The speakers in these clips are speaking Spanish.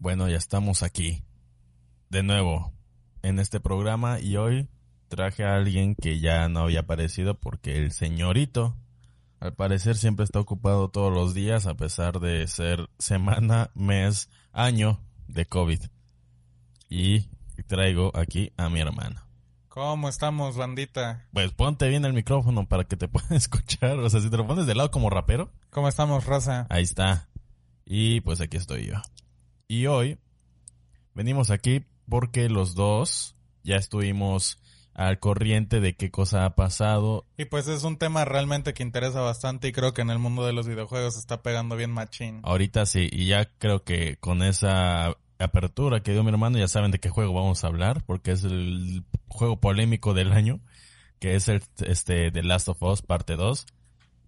Bueno, ya estamos aquí. De nuevo, en este programa y hoy traje a alguien que ya no había aparecido porque el señorito, al parecer, siempre está ocupado todos los días a pesar de ser semana, mes, año de COVID. Y traigo aquí a mi hermano. ¿Cómo estamos, bandita? Pues ponte bien el micrófono para que te pueda escuchar. O sea, si te lo pones de lado como rapero. ¿Cómo estamos, raza? Ahí está. Y pues aquí estoy yo. Y hoy venimos aquí porque los dos ya estuvimos al corriente de qué cosa ha pasado. Y pues es un tema realmente que interesa bastante y creo que en el mundo de los videojuegos está pegando bien machín. Ahorita sí, y ya creo que con esa apertura que dio mi hermano ya saben de qué juego vamos a hablar, porque es el juego polémico del año, que es el este The Last of Us parte 2,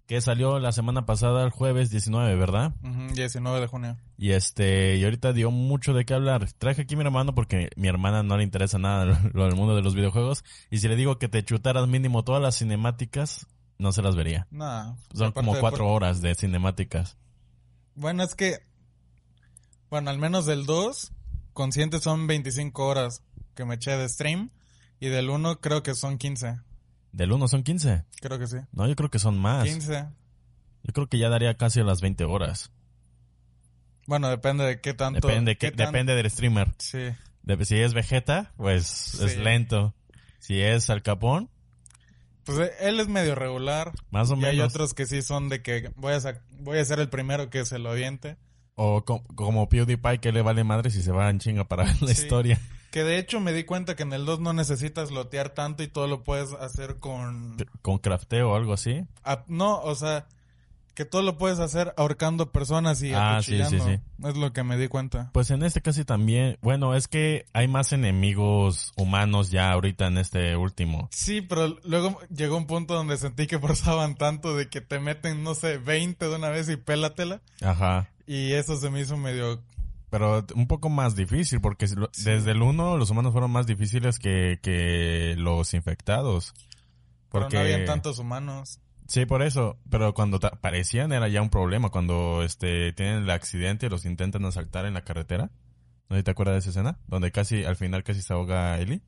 que salió la semana pasada el jueves 19, ¿verdad? Ujú, 19 de junio. Y este, y ahorita dio mucho de qué hablar. Traje aquí a mi hermano porque mi hermana no le interesa nada lo del mundo de los videojuegos. Y si le digo que te chutaras mínimo todas las cinemáticas, no se las vería. Nada. Son como de- cuatro horas de cinemáticas. Bueno, es que... Bueno, al menos del 2, consciente son 25 horas que me eché de stream. Y del 1 creo que son 15. Del 1 son 15. Creo que sí. No, yo creo que son más. 15. Yo creo que ya daría casi a las 20 horas. Bueno, depende de qué tanto... Depende, qué tan- depende del streamer. Sí. De- si es Vegeta, pues es lento. Si es Al Capón, Pues eh, él es medio regular. más o Y menos. hay otros que sí son de que voy a, voy a ser el primero que se lo aviente. O co- como PewDiePie que le vale madre si se va en chinga para la Sí. historia. Que de hecho me di cuenta que en el 2 no necesitas lotear tanto y todo lo puedes hacer con... Con crafteo o algo así. no, o sea, que todo lo puedes hacer ahorcando personas y Ah, sí, sí, sí. Es lo que me di cuenta. Pues en este casi también, bueno, es que hay más enemigos humanos ya ahorita en este último. Sí, pero luego llegó un punto donde sentí que forzaban tanto de que te meten, no sé, 20 de una vez y pélatela. Ajá. Y eso se me hizo medio... Pero un poco más difícil, porque desde el 1 los humanos fueron más difíciles que, que los infectados. Pero Porque... no habían tantos humanos. Sí, por eso. Pero cuando aparecían era ya un problema. Cuando este tienen el accidente y los intentan asaltar en la carretera. ¿No te acuerdas de esa escena? Donde casi, al final casi se ahoga Ellie.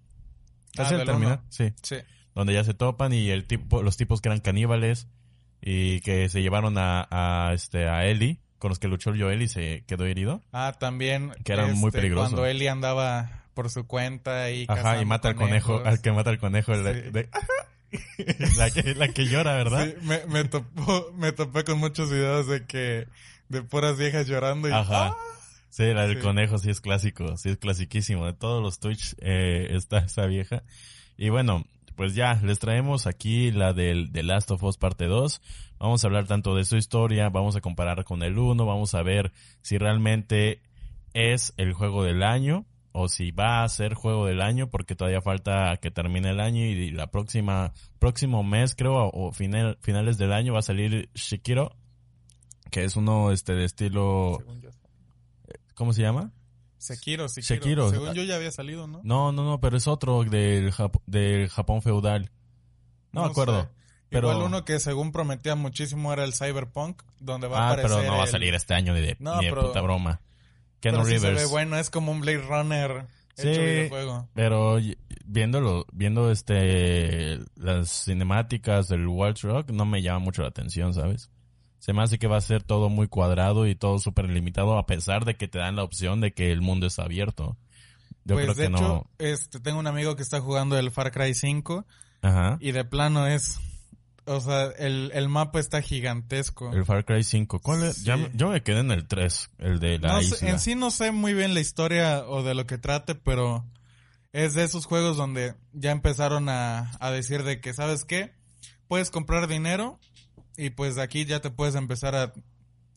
Casi Ah, al terminar, sí. Sí. Donde ya se topan y el tipo, los tipos que eran caníbales y que se llevaron a, a este, a Ellie, con los que luchó Joel y se quedó herido. Ah, también. Que era muy este, peligroso. Cuando Eli andaba por su cuenta y Ajá, y mata al conejo, conejos. al que mata al conejo. de- Sí. de- la, que, la que llora, ¿verdad? Sí, me, me, topó- me topé con muchos videos de que de puras viejas llorando y Ajá. ¡ah! Sí, la del Sí. conejo sí es clásico, sí es clasiquísimo. De todos los Twitch eh, está esa vieja. Y bueno, pues ya, les traemos aquí la del The Last of Us parte 2. Vamos a hablar tanto de su historia, vamos a comparar con el 1, vamos a ver si realmente es el juego del año o si va a ser juego del año porque todavía falta que termine el año y la próxima próximo mes creo o final, finales del año va a salir Shikiro que es uno este de estilo. ¿cómo se llama? Sekiro, Sekiro. Sekiro. Según yo ya había salido, ¿no? No, no, no, pero es otro del, Jap- del Japón feudal. No, me acuerdo. sé. Pero, Igual uno que según prometía muchísimo era el Cyberpunk, donde va a ah, aparecer pero no va a salir este año ni de, No, ni de pero- puta broma. Keanu pero sí se Rivers. ve bueno, es como un Blade Runner Sí. hecho videojuego. Pero viéndolo, viendo este las cinemáticas del Wild Rock no me llama mucho la atención, ¿sabes? Se me hace que va a ser todo muy cuadrado y todo súper limitado a pesar de que te dan la opción de que el mundo es abierto. Yo pues creo de que hecho, no. este, tengo un amigo que está jugando el Far Cry 5 Ajá. y de plano es, o sea, el, el mapa está gigantesco. El Far Cry 5. ¿Cuál es? Sí. Ya me- yo me quedé en el 3, el de la No sé- isla. en sí no sé muy bien la historia o de lo que trate, pero es de esos juegos donde ya empezaron a, a decir de que, ¿sabes qué? Puedes comprar dinero y pues de aquí ya te puedes empezar a,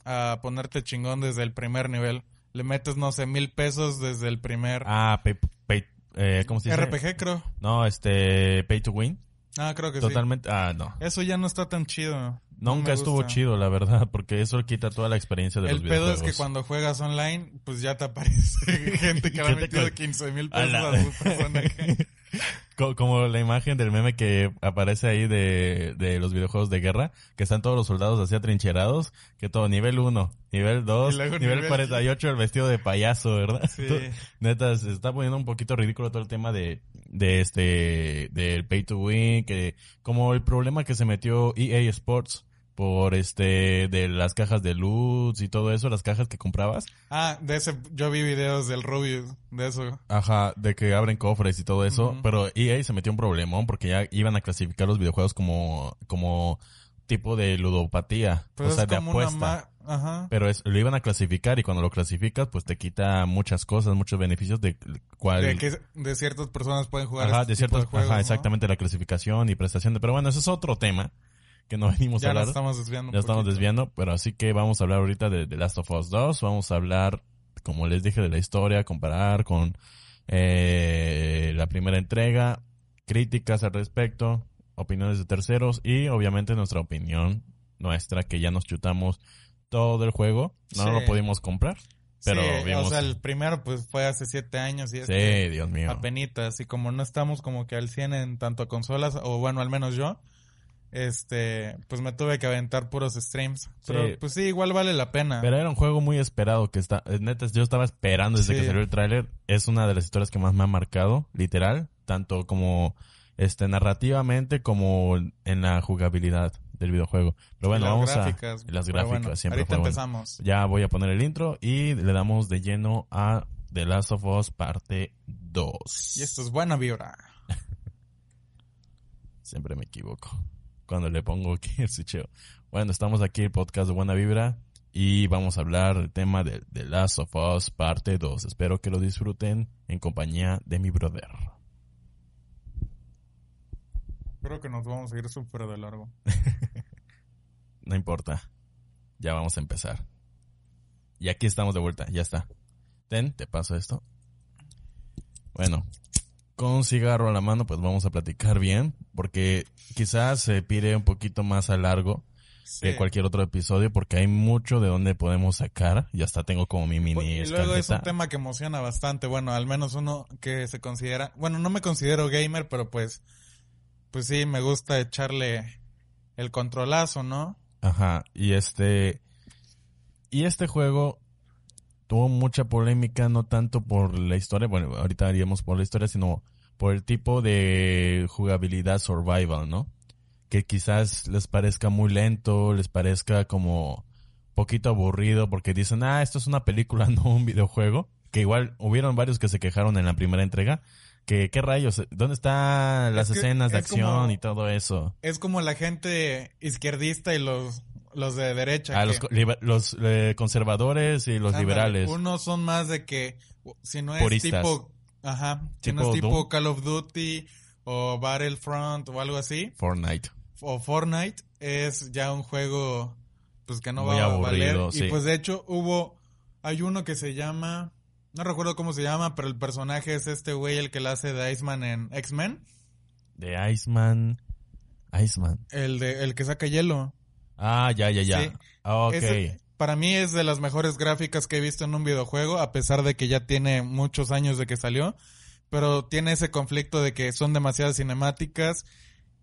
a ponerte chingón desde el primer nivel. le metes, no sé, mil pesos desde el primer Ah, pay, pay- eh, ¿cómo se dice? RPG, creo. No, este, pay to win. Ah, creo que Totalmente, ah, no. sí. Eso ya no está tan chido. No Nunca me estuvo chido, la verdad, porque eso quita toda la experiencia de El los pedo videojuegos. es que cuando juegas online, pues ya te aparece gente que le ha metido con- 15 mil A pesos la- a su personaje. Co- Como la imagen del meme que aparece ahí de, de los videojuegos de guerra, que están todos los soldados así atrincherados, que todo nivel 1, nivel 2, Y luego nivel nivel- 48 el vestido de payaso, ¿verdad? Sí. Neta, se está poniendo un poquito ridículo todo el tema de, de este, del pay to win, que como el problema que se metió EA Sports por este, de las cajas de luz y todo eso, las cajas que comprabas, Ah, de ese, yo vi videos del Rubius, de eso. Ajá, de que abren cofres y todo eso, Ujú. pero EA se metió un problemón porque ya iban a clasificar los videojuegos como, como tipo de ludopatía, Pero o sea, de apuesta. Ajá. Pero es, lo iban a clasificar y cuando lo clasificas, pues te quita muchas cosas, muchos beneficios de cuál... De que de ciertas personas pueden jugar Ajá, este de juegos, ajá, ¿no? exactamente la clasificación y prestación de, pero bueno, eso es otro tema que no venimos a Ya hablar. nos estamos desviando. Ya estamos poquito. desviando, pero así que vamos a hablar ahorita de The Last of Us 2. Vamos a hablar, como les dije, de la historia, comparar con eh, la primera entrega, críticas al respecto, opiniones de terceros y obviamente nuestra opinión nuestra que ya nos chutamos todo el juego. No Sí. lo pudimos comprar, pero sí, vimos. o sea, el primero pues fue hace siete años y sí, este Dios mío. apenitas y como no estamos como que al 100 en tanto a consolas o bueno, al menos yo, este, pues me tuve que aventar puros streams. Pero Sí. pues sí, igual vale la pena. Pero era un juego muy esperado que está, eh, neta, yo estaba esperando desde Sí. que salió el tráiler. Es una de las historias que más me ha marcado, literal, tanto como este narrativamente como en la jugabilidad del videojuego. Pero bueno, Y las vamos gráficas, a las gráficas bueno, siempre Ahorita bueno. Ya voy a poner el intro y le damos de lleno a The Last of Us parte 2. Y esto es buena vibra. Siempre me equivoco cuando le pongo aquí el switcheo. Bueno, estamos aquí el podcast de Buena Vibra y vamos a hablar del tema de The Last of Us parte 2. Espero que lo disfruten en compañía de mi brother. Creo que nos vamos a ir súper de largo. No importa. Ya vamos a empezar. Y aquí estamos de vuelta, ya está. Ten, te paso esto. Bueno, con un cigarro a la mano, pues vamos a platicar bien, porque quizás se pide un poquito más a largo Sí. que cualquier otro episodio, porque hay mucho de donde podemos sacar. Ya hasta tengo como mi Pues, mini Y luego es un tema que emociona bastante. Bueno, al menos uno que se considera. Bueno, no me considero gamer, pero pues. Pues sí, me gusta echarle el controlazo, ¿no? Ajá, y este... Y este juego tuvo mucha polémica, no tanto por la historia, bueno, ahorita haríamos por la historia, sino por el tipo de jugabilidad survival, ¿no? Que quizás les parezca muy lento, les parezca como poquito aburrido, porque dicen, ah, esto es una película, no un videojuego. Que igual hubieron varios que se quejaron en la primera entrega. Que, ¿qué rayos? ¿Dónde están las Es que escenas de es acción como- y todo eso? Es como la gente izquierdista y los, los de derecha. Ah, los, los eh, conservadores y los ándale, liberales. Unos son más de que. Si no es Puristas. tipo. Ajá. Si no Tipo es tipo Doom. Call of Duty o Battlefront o algo así. Fortnite. o Fortnite es ya un juego pues que no Muy va a aburrido, valer sí. y pues de hecho hubo hay uno que se llama no recuerdo cómo se llama pero el personaje es este güey el que la hace de Iceman en X-Men De Iceman. Iceman. el de el que saca hielo Ah, ya, ya, ya. Sí. Ok. Ese, para mí es de las mejores gráficas que he visto en un videojuego a pesar de que ya tiene muchos años de que salió pero tiene ese conflicto de que son demasiadas cinemáticas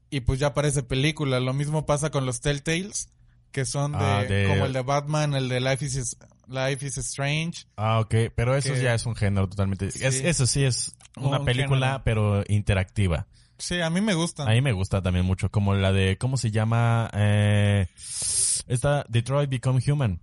y pues ya parece película lo mismo pasa con los Telltales que son de, Ah, de- como el de Batman, el de Life is Life is Strange. Ah, ok. Pero eso que- ya es un género totalmente. Sí. es- eso sí es una Un película, género. pero interactiva. Sí, a mí me gustan. A mí me gusta también mucho. Como la de, ¿cómo se llama? Eh, esta Detroit Become Human.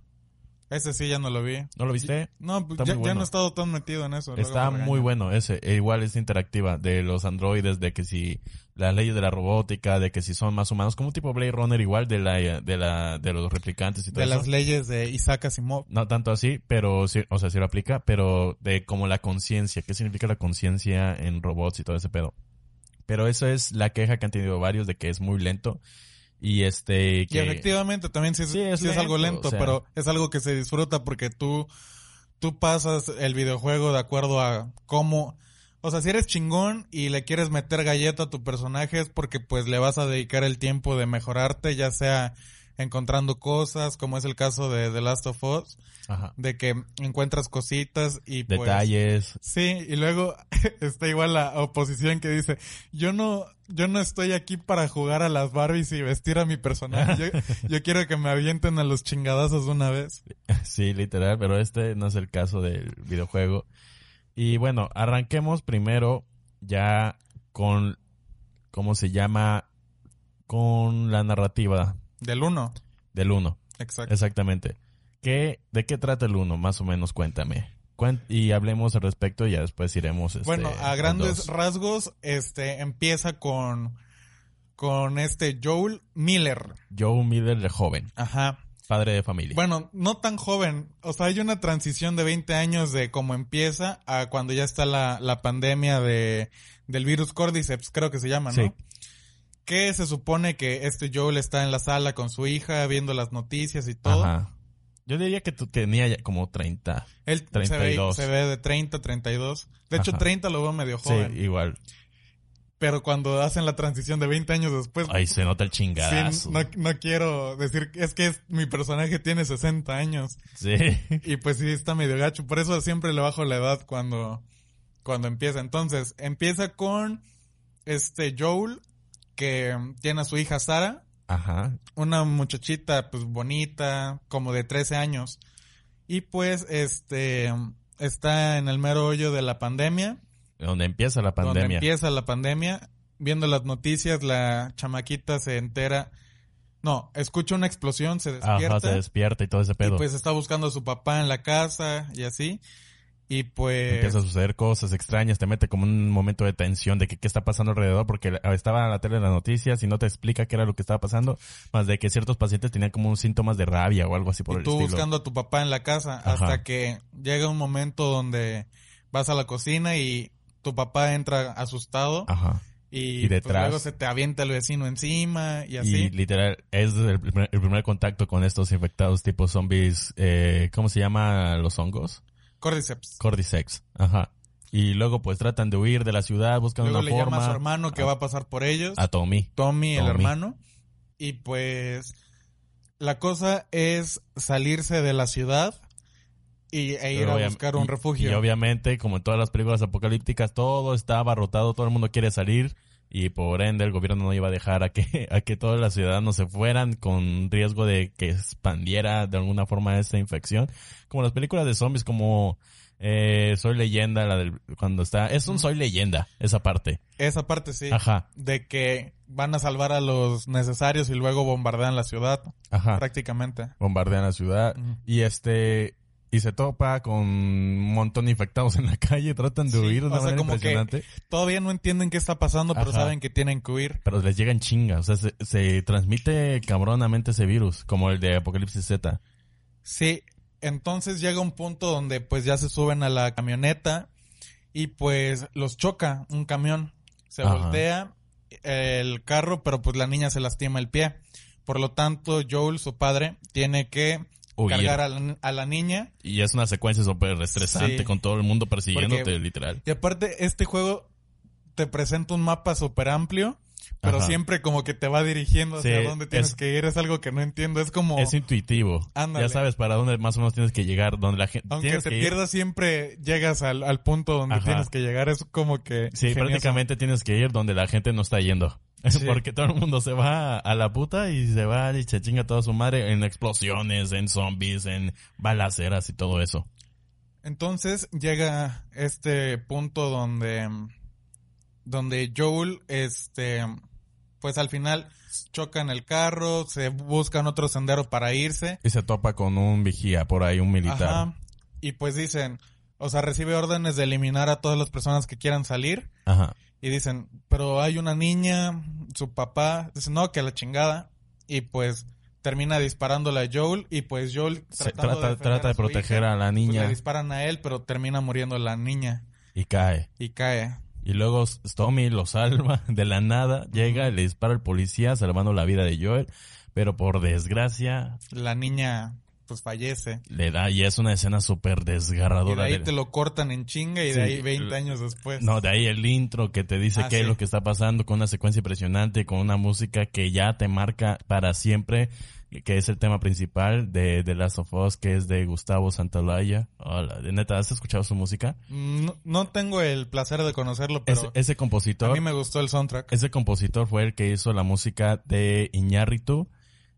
Ese sí ya no lo vi. ¿No lo viste? No, pues ya, ya no he estado tan metido en eso. Está muy bueno ese. E igual es interactiva. De los androides, de que si las leyes de la robótica, de que si son más humanos, como un tipo Blade Runner igual de la, de la, de los replicantes y todo De eso. las leyes de Isaac Asimov. No tanto así, pero sí, o sea, sí lo aplica, pero de como la conciencia, ¿qué significa la conciencia en robots y todo ese pedo? Pero eso es la queja que han tenido varios de que es muy lento y este Y que efectivamente también sí es, Sí, es sí es algo lento, lento, o sea. pero es algo que se disfruta porque tú, tú pasas el videojuego de acuerdo a cómo, o sea, si eres chingón y le quieres meter galleta a tu personaje es porque pues le vas a dedicar el tiempo de mejorarte, ya sea encontrando cosas, como es el caso de The Last of Us, Ajá. de que encuentras cositas y pues... Detalles. Sí, y luego está igual la oposición que dice, yo no, yo no estoy aquí para jugar a las Barbies y vestir a mi personaje. Yo, yo quiero que me avienten a los chingadazos de una vez. Sí, literal, pero este no es el caso del videojuego. Y bueno, arranquemos primero ya con, ¿cómo se llama? Con la narrativa Del uno. del 1. Exacto. Exactamente. ¿Qué, ¿De qué trata el 1? Más o menos, cuéntame. Y hablemos al respecto y ya después iremos. este, Bueno, a grandes rasgos, este, empieza con, con este Joel Miller. Joe Miller de joven, Ajá. padre de familia. Bueno, no tan joven. O sea, hay una transición de 20 años de cómo empieza a cuando ya está la, la pandemia de, del virus Cordyceps, creo que se llama, ¿no? Sí. Que se supone que este Joel está en la sala con su hija viendo las noticias y todo. Ajá. Yo diría que tú tenía ya como 30. Él se ve, 32. se ve de 30, 32. De hecho, Ajá. 30 lo veo medio Sí, joven. igual. Pero cuando hacen la transición de 20 años después, Ahí se nota el sí, chingadazo. no, no quiero decir, es que es- mi personaje tiene 60 años. Sí. Y pues sí, está medio gacho. Por eso siempre le bajo la edad cuando, cuando empieza. Entonces, empieza con este Joel, que tiene a su hija Sara, Ajá. una muchachita pues bonita, como de 13 años. Y pues este está en el mero hoyo de la pandemia, Donde empieza la donde pandemia. empieza la pandemia. Viendo las noticias, la chamaquita se entera. No, escucha una explosión, se despierta. Ajá, se despierta y todo ese pedo. Y pues está buscando a su papá en la casa y así. Y pues... Empieza a suceder cosas extrañas, te mete como un momento de tensión de que qué está pasando alrededor, porque estaba en la tele en las noticias y no te explica qué era lo que estaba pasando, más de que ciertos pacientes tenían como un síntomas de rabia o algo así por y el tú estilo. buscando a tu papá en la casa Ajá. hasta que llega un momento donde vas a la cocina y tu papá entra asustado Ajá. y, Y pues, detrás- luego se te avienta el vecino encima y Y así. literal, es el primer, el primer contacto con estos infectados tipo zombies, eh, ¿cómo se llama los hongos? Cordyceps. Cordyceps. Ajá. Y luego pues tratan de huir de la ciudad, buscan Luego una le forma. llama a su hermano que a- va a pasar por ellos. A Tommy. Tommy, el hermano. Y pues la cosa es salirse de la ciudad y, e ir a buscar un y- refugio. Y obviamente, como en todas las películas apocalípticas, todo está abarrotado, todo el mundo quiere salir y por ende el gobierno no iba a dejar a que, a que todos los ciudadanos se fueran con riesgo de que expandiera de alguna forma esta infección. Como las películas de zombies como eh, Soy Leyenda, la del, cuando está, es un Soy Leyenda, esa parte. Esa parte sí. Ajá, De que van a salvar a los necesarios y luego bombardean la ciudad, ajá. prácticamente. Bombardean la ciudad y este, y se topa con un montón de infectados en la calle, tratan de Sí, huir de una o sea, manera como que- impresionante. Todavía no entienden qué está pasando, pero Ajá. saben que tienen que huir. pero les llega en chinga. O sea, se, se transmite cabronamente ese virus, como el de Apocalipsis Z. Sí, entonces llega un punto donde pues ya se suben a la camioneta y pues los choca un camión. Se Ajá. voltea el carro, pero pues la niña se lastima el pie. Por lo tanto, Joel, su padre, tiene que. Cargar a la, a la niña. Y es una secuencia súper estresante Sí. con todo el mundo persiguiéndote, Porque- literal. Y aparte, este juego te presenta un mapa súper amplio, pero Ajá. siempre como que te va dirigiendo hacia Sí, dónde tienes es- que ir. Es algo que no entiendo. Es como, Es intuitivo. Ándale. Ya sabes para dónde más o menos tienes que llegar, donde la gente... aunque te pierdas, siempre llegas al, al punto donde Ajá. tienes que llegar. Es como que... Sí, ingenioso. prácticamente tienes que ir donde la gente no está yendo. Sí. Porque todo el mundo se va a la puta y se va y se chinga toda su madre en explosiones, en zombies, en balaceras y todo eso. Entonces llega este punto donde, donde Joel, este, pues al final chocan el carro, se buscan otro sendero para irse. Y se topa con un vigía por ahí, un militar. Ajá. Y pues dicen, o sea, recibe órdenes de eliminar a todas las personas que quieran salir. Ajá. Y dicen, pero hay una niña, su papá, dice, no, que la chingada. Y pues termina disparándole a Joel. Y pues Joel Se trata, defender trata de proteger hija, a la pues, niña le disparan a él, pero termina muriendo la niña. y cae. Y cae. Y luego Tommy lo salva de la nada, llega y le dispara al policía salvando la vida de Joel, pero por desgracia La niña pues fallece. Le da, y es una escena súper Y de desgarradora. ahí de- te lo cortan en chinga y Sí, de ahí 20 el- años después. No, de ahí el intro que te dice Ah, qué es lo que está pasando con una secuencia impresionante, con una música que ya te marca para siempre, que es el tema principal de The Last of Us, que es de Gustavo Santaolalla. Hola, de neta, ¿has escuchado su música? No, no tengo el placer de conocerlo, pero Ese, ese a compositor, mí me gustó el soundtrack. ese compositor fue el que hizo la música de Iñárritu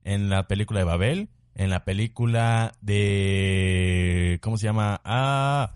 en la película de Babel, en la película de, ¿cómo se llama? Ah,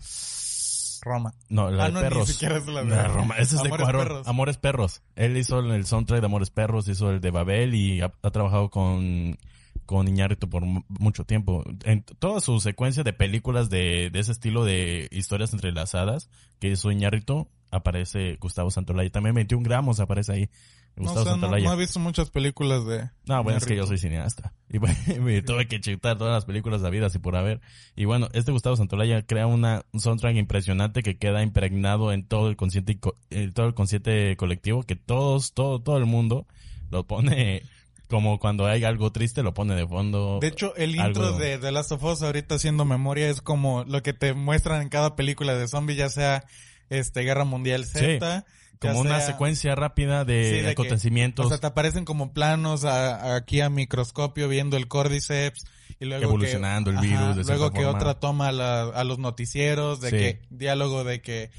Roma. no, la Ah, de no, ni perros. siquiera es la de No, Roma. Ese es de Amores Cuarón. Perros. Amores Perros. Él hizo el soundtrack de Amores Perros, hizo el de Babel y ha, ha trabajado con, con Iñárritu por mu- mucho tiempo. En toda su secuencia de películas de, de ese estilo de historias entrelazadas que hizo Iñárritu, aparece Gustavo Santolaya. También 21 gramos aparece ahí. No, Gustavo sé, no, no he visto muchas películas de... No, bueno, es que yo soy cineasta. Y bueno, me tuve que chutar todas las películas habidas y por haber. Y bueno, este Gustavo Santolaya crea una, un soundtrack impresionante que queda impregnado en todo el consciente, en todo el consciente colectivo, que todos, todo, todo el mundo lo pone como cuando hay algo triste, lo pone de fondo. De hecho, el intro algo- de The Last of Us ahorita haciendo memoria es como lo que te muestran en cada película de zombie, ya sea este Guerra Mundial Z. como una sea- secuencia rápida de, Sí, de que- acontecimientos O sea, te aparecen como planos a- aquí a microscopio viendo el Cordyceps y luego que- Evolucionando el virus de luego que forma. otra toma a, la- a los noticieros de Sí. que diálogo de que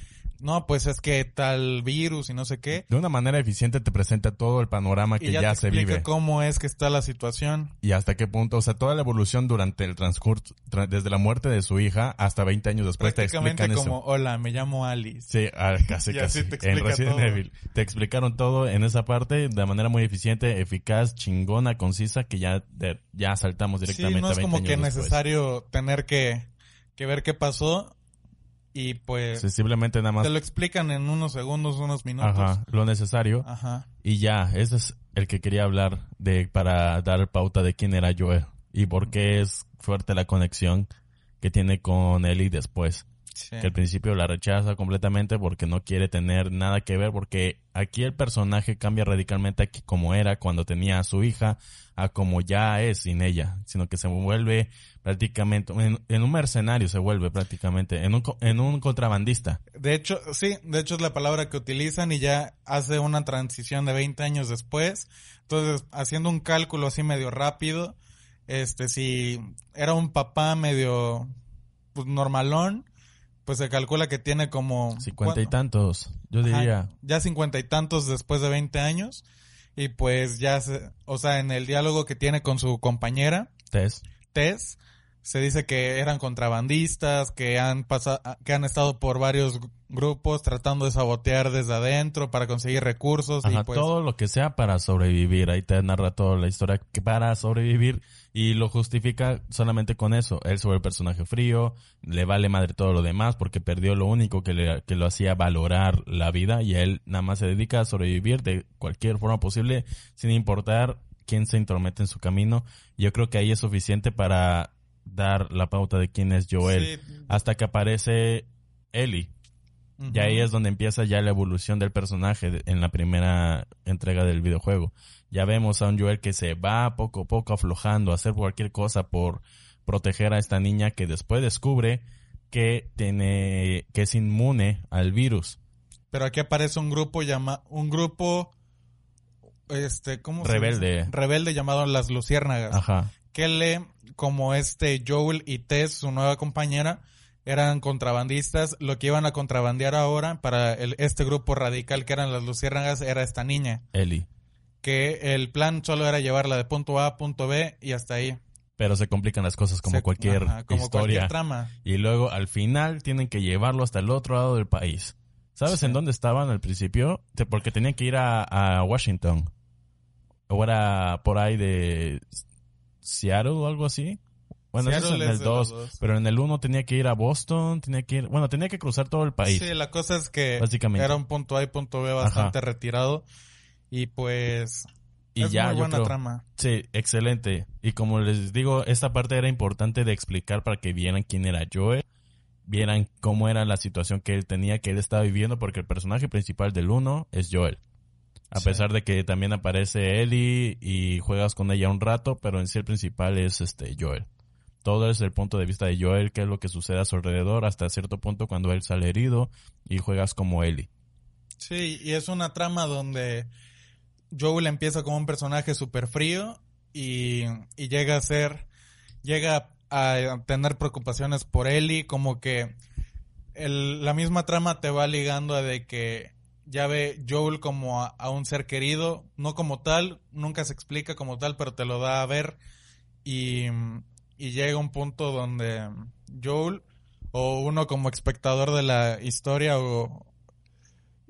no, pues es que tal virus y no sé qué. de una manera eficiente te presenta todo el panorama Y que ya, ya, te se vive. cómo es que está la situación. y hasta qué punto, o sea, toda la evolución durante el transcurso, tra- desde la muerte de su hija hasta 20 años después te explican como, eso. hola, me llamo Alice. Sí, ah, casi, Y así casi. te en Resident todo. Evil. Te explicaron todo en esa parte de manera muy eficiente, eficaz, chingona, concisa, que ya, de- ya saltamos Sí, directamente no a es 20 como años que necesario tener que, que ver qué pasó y pues Sensiblemente nada más. te lo explican en unos segundos, unos minutos. Ajá, lo necesario. Ajá. Y ya, ese es el que quería hablar de para dar pauta de quién era Joel y por qué es fuerte la conexión que tiene con Ellie después. Sí. que al principio la rechaza completamente porque no quiere tener nada que ver, porque aquí el personaje cambia radicalmente aquí como era cuando tenía a su hija, a como ya es sin ella, sino que se vuelve prácticamente, en, en un mercenario se vuelve prácticamente, en un, en un contrabandista. De hecho, sí, de hecho es la palabra que utilizan y ya hace una transición de 20 años después. Entonces, haciendo un cálculo así medio rápido, este, si era un papá medio pues, normalón, pues se calcula que tiene como... Cincuenta y tantos, yo Ajá, diría. ya cincuenta y tantos después de 20 años. Y pues ya se, o sea, en el diálogo que tiene con su compañera, Tess. Tess, se dice que eran contrabandistas, que han pasado, que han estado por varios gr- grupos tratando de sabotear desde adentro para conseguir recursos Ajá, y pues todo lo que sea para sobrevivir. Ahí te narra toda la historia que para sobrevivir y lo justifica solamente con eso. Él sobre el personaje frío, le vale madre todo lo demás porque perdió lo único que, le, que lo hacía valorar la vida y él nada más se dedica a sobrevivir de cualquier forma posible sin importar quién se intromete en su camino. Yo creo que ahí es suficiente para dar la pauta de quién es Joel. Sí. Hasta que aparece Ellie. Y ahí es donde empieza ya la evolución del personaje en la primera entrega del videojuego. Ya vemos a un Joel que se va poco a poco aflojando a hacer cualquier cosa por proteger a esta niña que después descubre que tiene que es inmune al virus. Pero aquí aparece un grupo llama un grupo este ¿cómo se Rebelde. dice? Rebelde llamado las Luciérnagas. Ajá. que le, como este Joel y Tess, su nueva compañera, eran contrabandistas. Lo que iban a contrabandear ahora para el, este grupo radical que eran las luciérnagas era esta niña. Ellie. Que el plan solo era llevarla de punto A a punto B y hasta ahí. Pero se complican las cosas como Se- cualquier ajá, como historia. cualquier trama. y luego al final tienen que llevarlo hasta el otro lado del país. ¿Sabes Sí. en dónde estaban al principio? Porque tenían que ir a, a Washington. O era por ahí de Seattle o algo así. Bueno, eso es Seattle en el de los 2. dos. Pero en el 1 tenía que ir a Boston, tenía que ir... Bueno, tenía que cruzar todo el país. Sí, la cosa es que Básicamente. era un punto A y punto B bastante retirado. Y pues... y es ya, muy yo buena creo- trama. Sí, excelente. Y como les digo, esta parte era importante de explicar para que vieran quién era Joel, vieran cómo era la situación que él tenía, que él estaba viviendo, porque el personaje principal del 1 es Joel. A Sí. pesar de que también aparece Ellie y juegas con ella un rato, pero en sí el principal es este Joel. todo es el punto de vista de Joel, qué es lo que sucede a su alrededor, hasta cierto punto cuando él sale herido y juegas como Ellie. Sí, y es una trama donde Joel empieza como un personaje súper frío y, y llega a ser, llega a tener preocupaciones por Ellie, como que el, la misma trama te va ligando a de que ya ve Joel como a, a, un ser querido, no como tal, nunca se explica como tal, pero te lo da a ver y, y llega un punto donde Joel o uno como espectador de la historia o,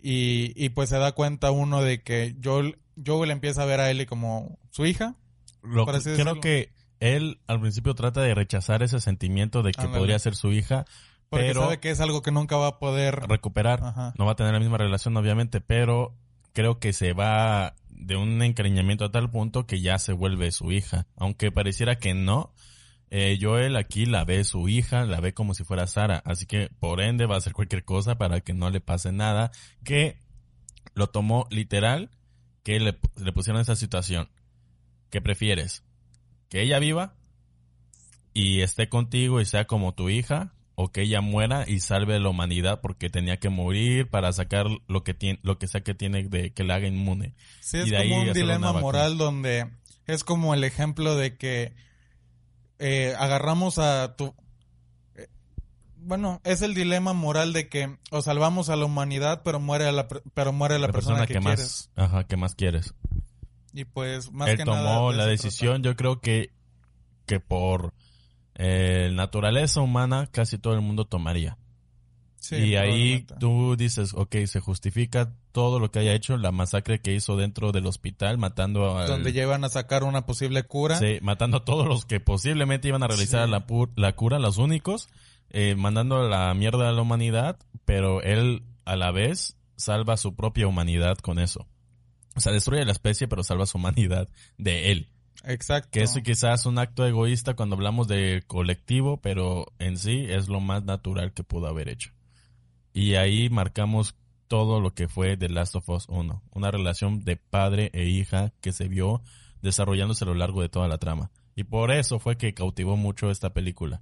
y, y pues se da cuenta uno de que Joel, Joel empieza a ver a Ellie como su hija. Lo, creo decirlo. que él al principio trata de rechazar ese sentimiento de que Ándale. podría ser su hija, porque pero sabe que es algo que nunca va a poder recuperar. Ajá. No va a tener la misma relación, obviamente, pero creo que se va de un encariñamiento a tal punto que ya se vuelve su hija. Aunque pareciera que no, eh, Joel aquí la ve su hija, la ve como si fuera Sara. Así que, por ende, va a hacer cualquier cosa para que no le pase nada. Que lo tomó literal, que le, le pusieron esa situación. ¿Qué prefieres? ¿Que ella viva y esté contigo y sea como tu hija? o que ella muera y salve a la humanidad porque tenía que morir para sacar lo que tiene, lo que sea que tiene de que la haga inmune. Sí, es y de como ahí un dilema moral donde es como el ejemplo de que eh, agarramos a tu bueno, es el dilema moral de que o salvamos a la humanidad, pero muere la pero muere la, la persona, persona, que, que más, ajá, que más quieres. Y pues más Él que tomó nada la decisión, yo creo que que por eh, naturaleza humana casi todo el mundo tomaría. Sí, y ahí tú dices, ok, se justifica todo lo que haya hecho, la masacre que hizo dentro del hospital, matando a... Donde llevan a sacar una posible cura. Sí, matando a todos los que posiblemente iban a realizar sí. la, la, cura, los únicos, eh, mandando la mierda a la humanidad, pero él a la vez salva su propia humanidad con eso. O sea, destruye la especie, pero salva su humanidad de él. Exacto. Que eso quizás es un acto egoísta cuando hablamos de colectivo, pero en sí es lo más natural que pudo haber hecho. Y ahí marcamos todo lo que fue The Last of Us 1. Una relación de padre e hija que se vio desarrollándose a lo largo de toda la trama. Y por eso fue que cautivó mucho esta película.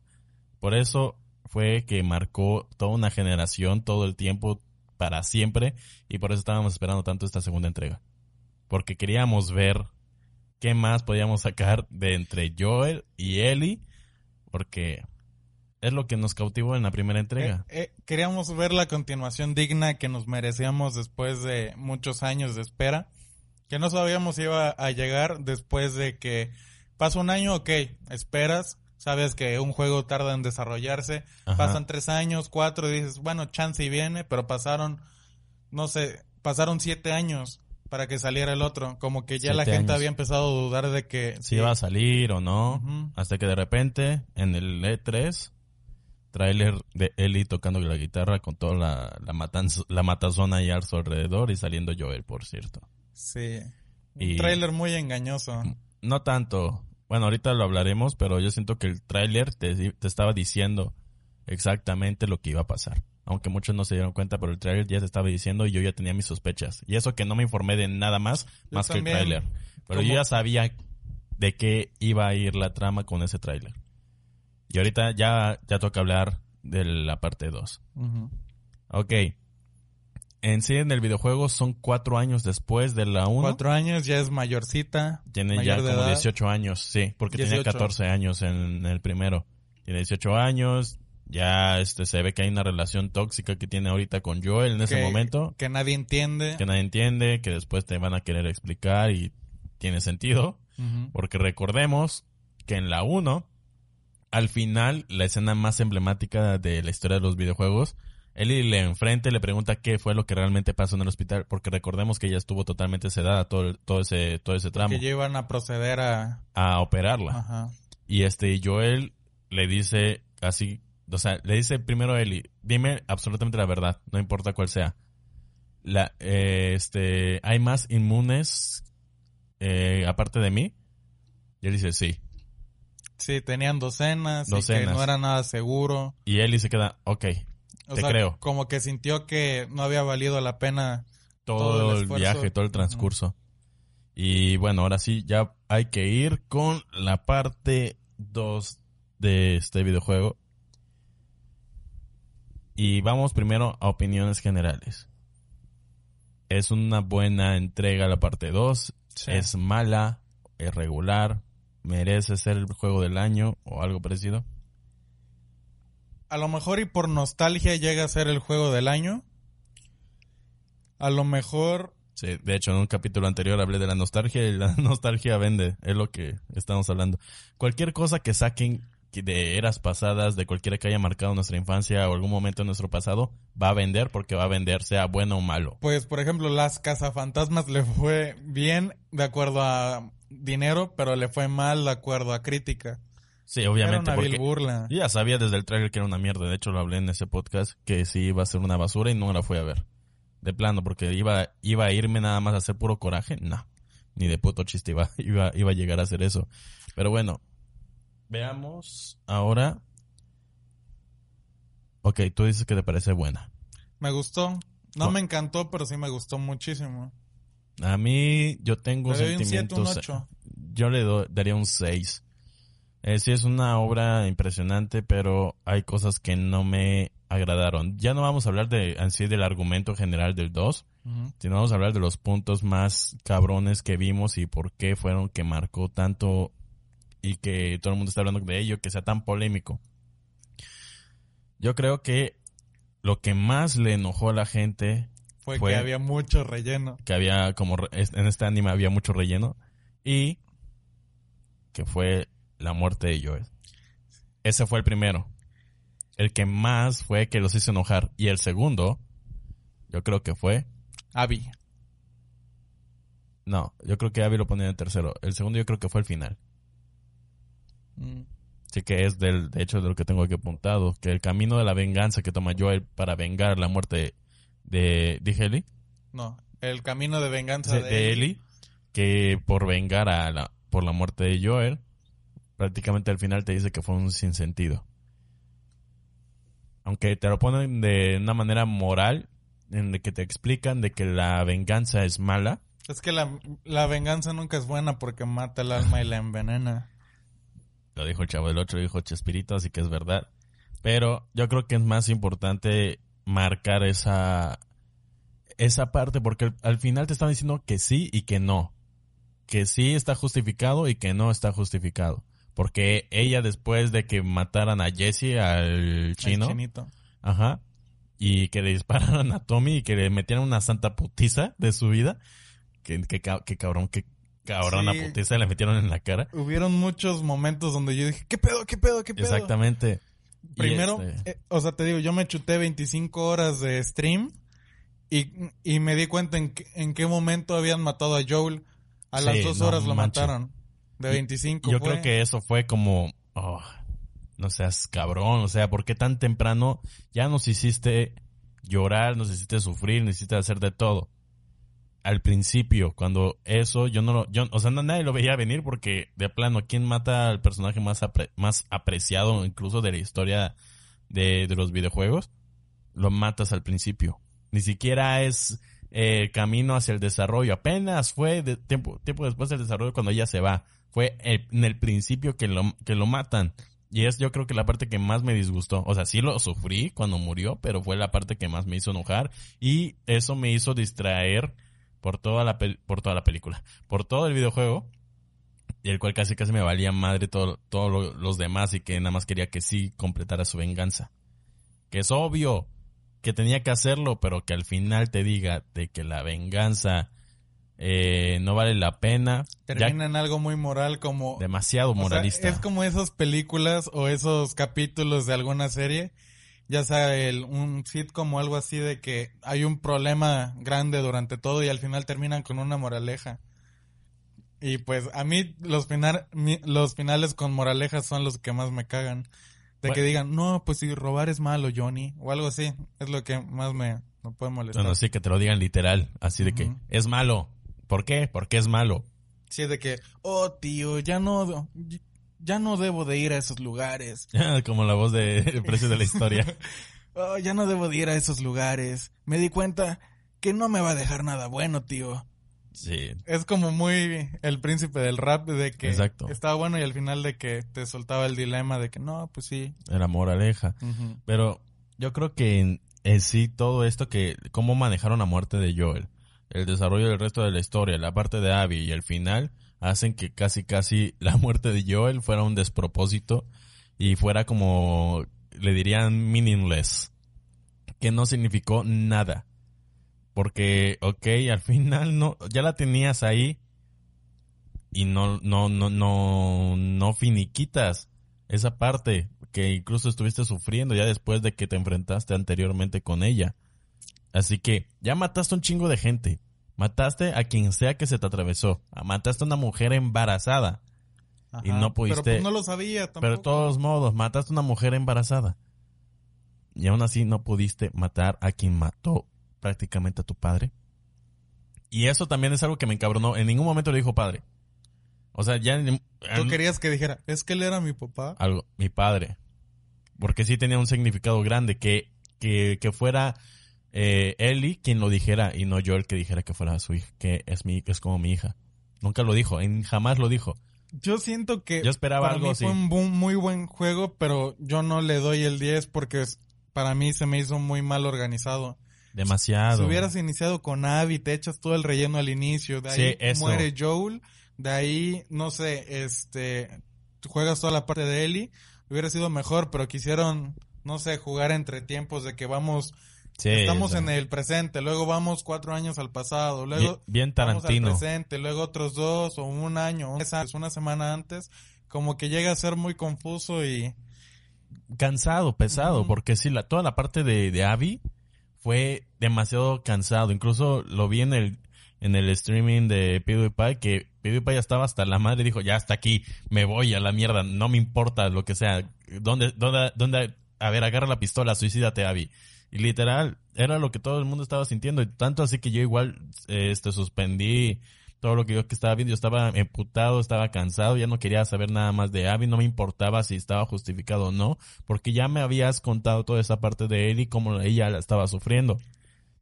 Por eso fue que marcó toda una generación todo el tiempo para siempre y por eso estábamos esperando tanto esta segunda entrega. Porque queríamos ver qué más podíamos sacar de entre Joel y Ellie, porque es lo que nos cautivó en la primera entrega. Eh, eh, queríamos ver la continuación digna que nos merecíamos después de muchos años de espera, que no sabíamos si iba a llegar después de que pasa un año, ok, esperas, sabes que un juego tarda en desarrollarse, Ajá. pasan tres años, cuatro, y dices, bueno, chance y viene, pero pasaron, no sé, pasaron siete años para que saliera el otro. Como que ya Siete la gente años. había empezado a dudar de que... Si iba a salir o no. Uh -huh. Hasta que de repente, en el E3, tráiler de Ellie tocando la guitarra con toda la, la, matanza, la matazona ahí a su alrededor y saliendo Joel, por cierto. Sí. Un y tráiler muy engañoso. No tanto. Bueno, ahorita lo hablaremos, pero yo siento que el tráiler te, te estaba diciendo exactamente lo que iba a pasar aunque muchos no se dieron cuenta, pero el trailer ya se estaba diciendo y yo ya tenía mis sospechas. Y eso que no me informé de nada más, yo más también, que el trailer. Pero yo ya sabía de qué iba a ir la trama con ese tráiler. Y ahorita ya, ya toca hablar de la parte 2. Uh -huh. Ok. En sí, en el videojuego son cuatro años después de la 1. Cuatro años, ya es mayorcita. Tiene mayor ya como edad. 18 años, sí, porque 18. tenía 14 años en el primero. Tiene 18 años, ya este se ve que hay una relación tóxica que tiene ahorita con Joel en ese momento. Que nadie entiende. Que nadie entiende, que después te van a querer explicar y tiene sentido. Uh -huh. Porque recordemos que en la 1, al final, la escena más emblemática de la historia de los videojuegos, Ellie le enfrenta y le pregunta qué fue lo que realmente pasó en el hospital, porque recordemos que ella estuvo totalmente sedada todo, todo ese, todo ese tramo. Que ya iban a proceder a... A operarla. Ajá. Y este, Joel le dice así o sea, le dice primero a Eli, dime absolutamente la verdad, no importa cuál sea. La, eh, este, ¿hay más inmunes eh, aparte de mí? Y él dice, sí. Sí, tenían docenas, docenas. Y que no era nada seguro. Y Eli se queda, ok, o te sea, creo. Como que sintió que no había valido la pena todo, todo el, el viaje, todo el transcurso. Y bueno, ahora sí, ya hay que ir con la parte 2 de este videojuego. Y vamos primero a opiniones generales. Es una buena entrega la parte 2. Sí. Es mala, es regular, merece ser el juego del año o algo parecido. A lo mejor y por nostalgia llega a ser el juego del año. A lo mejor Sí, de hecho, en un capítulo anterior hablé de la nostalgia y la nostalgia vende, es lo que estamos hablando. Cualquier cosa que saquen que de eras pasadas, de cualquiera que haya marcado nuestra infancia o algún momento en nuestro pasado, va a vender porque va a vender, sea bueno o malo. Pues, por ejemplo, las cazafantasmas le fue bien de acuerdo a dinero, pero le fue mal de acuerdo a crítica. Sí, obviamente, Era una vil burla. yo ya sabía desde el trailer que era una mierda. De hecho, lo hablé en ese podcast que sí iba a ser una basura y no la fui a ver. De plano, porque iba, iba a irme nada más a hacer puro coraje. No, ni de puto chiste iba, iba, iba a llegar a hacer eso. Pero bueno, veamos ahora. Ok, tú dices que te parece buena. Me gustó. No me encantó, pero sí me gustó muchísimo. A mí, yo tengo Le doy un 7, un sentimientos. 8. yo le do- daría un 6. Eh, sí es una obra impresionante, pero hay cosas que no me agradaron. Ya no vamos a hablar de así del argumento general del 2, sino vamos a hablar de los puntos más cabrones que vimos y por qué fueron que marcó tanto y que todo el mundo está hablando de ello, que sea tan polémico. Yo creo que lo que más le enojó a la gente Fue, Fue- que había mucho relleno. que había como en este anime había mucho relleno y que fue la muerte de Joel. Ese fue el primero. El que más fue que los hizo enojar y el segundo yo creo que fue Abby. no, yo creo que Abby lo ponía en el tercero. El segundo yo creo que fue el final. Mm. Así que es del de hecho de lo que tengo aquí apuntado, que el camino de la venganza que toma Joel para vengar la muerte de dije Ellie, No, el camino de venganza de, de, de. Ellie, que por vengar a la, por la muerte de Joel, prácticamente al final te dice que fue un sinsentido. Aunque te lo ponen de una manera moral, en de que te explican de que la venganza es mala. Es que la, la venganza nunca es buena porque mata el alma y la envenena. Lo dijo el chavo del 8, lo dijo Chespirito, así que es verdad. Pero yo creo que es más importante marcar esa, esa parte porque al final te están diciendo que sí y que no. Que sí está justificado y que no está justificado. Porque ella después de que mataran a Jesse, al chino, El chinito. ajá, y que le dispararan a Tommy y que le metieran una santa putiza de su vida, que, que, ca- que cabrón, que cabrona Sí. putiza le metieron en la cara. Hubieron muchos momentos donde yo dije, ¿qué pedo, qué pedo, qué pedo? Exactamente. Primero, este- eh, o sea, te digo, yo me chuté 25 horas de stream y, y me di cuenta en, qué- en qué momento habían matado a Joel. A las Sí, dos no horas lo mataron. De Y- 25 Yo fue. creo que eso fue como, oh, no seas cabrón, o sea, ¿por qué tan temprano ya nos hiciste llorar, nos hiciste sufrir, nos hiciste hacer de todo? Al principio, cuando eso, yo no lo, yo, o sea, no- nadie lo veía venir porque de plano, ¿quién mata al personaje más, apre- más apreciado incluso de la historia de, de los videojuegos? Lo matas al principio. Ni siquiera es eh, camino hacia el desarrollo. Apenas fue de tiempo, tiempo después del desarrollo cuando ella se va. Fue el- en el principio que lo, que lo matan. Y es yo creo que la parte que más me disgustó. O sea, sí lo sufrí cuando murió, pero fue la parte que más me hizo enojar. Y eso me hizo distraer por toda la, por toda la película. Por todo el videojuego. Y el cual casi casi me valía madre todo- todos lo- los demás y que nada más quería que sí completara su venganza. Que es obvio que tenía que hacerlo, pero que al final te diga de que la venganza eh, no vale la pena. Ya Termina en algo muy moral como... demasiado o sea, moralista. es como esas películas o esos capítulos de alguna serie, ya sea el, un sitcom o algo así de que hay un problema grande durante todo y al final terminan con una moraleja. Y pues a mí los, final, mi- los finales con moralejas son los que más me cagan. De que digan, no, pues si robar es malo, Johnny, o algo así. Es lo que más me, me puede molestar. Bueno, sí, que te lo digan literal, así de que es malo. ¿Por qué? Porque es malo. Sí, de que, oh tío, ya no, ya no debo de ir a esos lugares. Como la voz de el precio de la historia. Oh, ya no debo de ir a esos lugares. Me di cuenta que no me va a dejar nada bueno, tío. Sí. Es como muy el príncipe del rap de que Exacto. estaba bueno y al final de que te soltaba el dilema de que no, pues sí. Era moraleja. Ujú. Pero yo creo que en, en sí todo esto que, cómo manejaron la muerte de Joel, el desarrollo del resto de la historia, la parte de Abby y el final, hacen que casi casi la muerte de Joel fuera un despropósito y fuera como, le dirían meaningless, que no significó nada. Porque, ok, al final no, ya la tenías ahí y no, no, no, no, no finiquitas esa parte que incluso estuviste sufriendo ya después de que te enfrentaste anteriormente con ella. Así que ya mataste un chingo de gente. Mataste a quien sea que se te atravesó. Mataste a una mujer embarazada. Y no pudiste- Pero pues no lo sabía tampoco. Pero de todos modos, mataste a una mujer embarazada. Y aún así no pudiste matar a quien mató prácticamente a tu padre. Y eso también es algo que me encabronó. En ningún momento le dijo padre. O sea, ya... en- Tú querías que dijera, es que él era mi papá. algo, mi padre. Porque sí tenía un significado grande que, que, que fuera eh, Ellie quien lo dijera y no yo el que dijera que fuera su hija, que es mi, que es como mi hija. Nunca lo dijo, en- jamás lo dijo. Yo siento que Yo esperaba para algo mí así. fue un bu- muy buen juego, pero yo no le doy el 10 porque es- para mí se me hizo muy mal organizado. Demasiado. Si hubieras iniciado con Abby, te echas todo el relleno al inicio, de ahí Sí, muere Joel, de ahí, no sé, este, juegas toda la parte de Ellie, hubiera sido mejor, pero quisieron, no sé, jugar entre tiempos de que vamos, Sí, estamos en el presente, luego vamos cuatro años al pasado, luego bien, bien vamos al Tarantino. presente, luego otros dos, o un año, una semana antes, como que llega a ser muy confuso y Cansado, pesado, porque sí, la, toda la parte de, de Abby fue demasiado cansado. Incluso lo vi en el, en el streaming de PewDiePie, que PewDiePie ya estaba hasta la madre y dijo, ya hasta aquí, me voy a la mierda, no me importa lo que sea. ¿Dónde, dónde, dónde, a ver, agarra la pistola, suicídate, Abby. Y literal, era lo que todo el mundo estaba sintiendo. Y tanto así que yo igual, eh, este, suspendí todo lo que yo que estaba viendo. Yo estaba emputado, estaba cansado, ya no quería saber nada más de Abby, no me importaba si estaba justificado o no, porque ya me habías contado toda esa parte de Ellie, cómo ella la estaba sufriendo.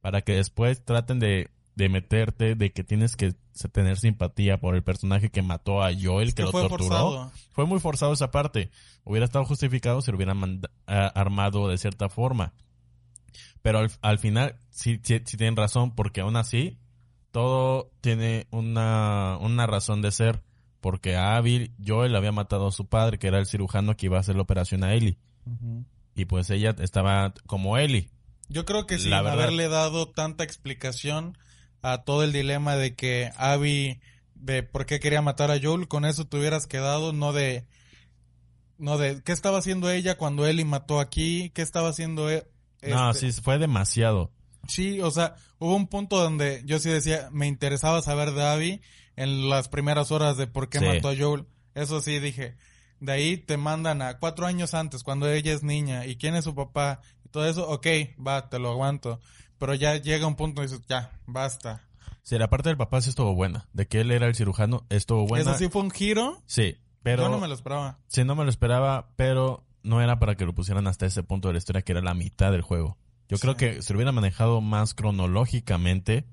Para que después traten de, de meterte, de que tienes que tener simpatía por el personaje que mató a Joel, es que, que lo fue torturó. forzado. Fue muy forzado esa parte. Hubiera estado justificado si lo hubieran armado de cierta forma. Pero al, al final sí, sí, sí tienen razón, porque aún así todo tiene una, una razón de ser. Porque a Abby, Joel había matado a su padre, que era el cirujano que iba a hacer la operación a Ellie. Y pues ella estaba como Ellie. Yo creo que sin La verdad. haberle dado tanta explicación a todo el dilema de que Abby, de por qué quería matar a Joel, con eso te hubieras quedado, no de, no de, ¿qué estaba haciendo ella cuando Ellie mató aquí? ¿Qué estaba haciendo e- No, este? sí, fue demasiado. Sí, o sea, hubo un punto donde yo sí decía, me interesaba saber de Abby en las primeras horas de por qué Sí. mató a Joel. Eso sí dije. De ahí te mandan a cuatro años antes, cuando ella es niña, y quién es su papá, y todo eso, ok, va, te lo aguanto. Pero ya llega un punto y dices, ya, basta. Sí, la parte del papá sí estuvo buena. De que él era el cirujano, estuvo buena. Eso sí fue un giro, Sí, pero... yo no me lo esperaba. Sí, no me lo esperaba, pero no era para que lo pusieran hasta ese punto de la historia, que era la mitad del juego. Yo creo que se hubiera manejado más cronológicamente,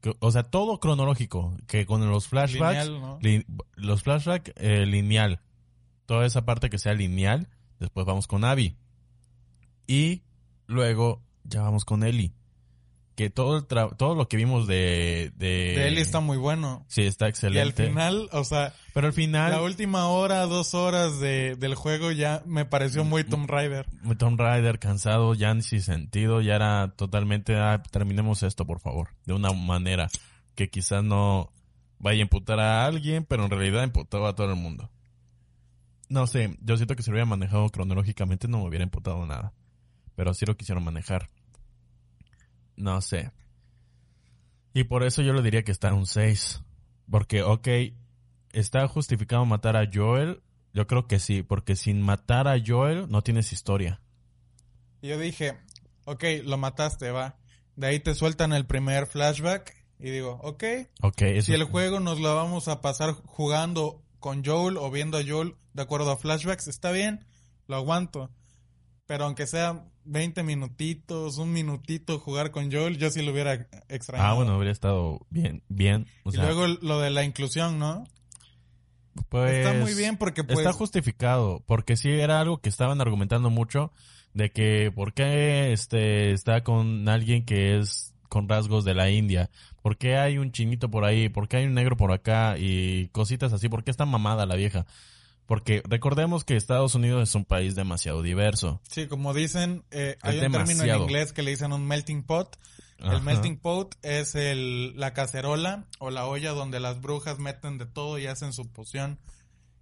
que- o sea, todo cronológico, que con los flashbacks, Lineal, ¿no? li- los flashbacks eh, lineal, toda esa parte que sea lineal, después vamos con Abby. Y luego ya vamos con Ellie. Que todo, el tra- todo lo que vimos de... De, De Ellie está muy bueno. Sí, está Y al excelente. final, o sea, pero al final... la última hora, dos horas de, del juego ya me pareció muy Tomb Raider. Tomb Raider cansado, ya ni sin sentido, ya era totalmente, ah, terminemos esto por favor, de una manera que quizás no vaya a imputar a alguien, pero en realidad imputaba a todo el mundo. No sé, yo siento que si lo hubiera manejado cronológicamente no me hubiera imputado nada, pero así lo quisieron manejar. No sé. Y por eso yo le diría que está en un 6. Porque, ok, ¿está justificado matar a Joel? Yo creo que sí, porque sin matar a Joel no tienes historia. Yo dije, ok, lo mataste, va. De ahí te sueltan el primer flashback y digo, ok, Ok, eso si el juego nos lo vamos a pasar jugando con Joel o viendo a Joel de acuerdo a flashbacks, está bien, lo aguanto. Pero aunque sea 20 minutitos, un minutito jugar con Joel, yo sí lo hubiera extrañado. Ah, bueno, habría estado bien, bien. O y sea, luego lo de la inclusión, ¿no? pues, Está muy bien porque pues... está justificado, porque sí era algo que estaban argumentando mucho de que por qué este está con alguien que es con rasgos de la India, por qué hay un chinito por ahí, por qué hay un negro por acá y cositas así, por qué está mamada la vieja. Porque recordemos que Estados Unidos es un país demasiado diverso. Sí, como dicen, eh, hay un término en demasiado. inglés que le dicen un melting pot. Ajá. El melting pot es el, la cacerola o la olla donde las brujas meten de todo y hacen su poción.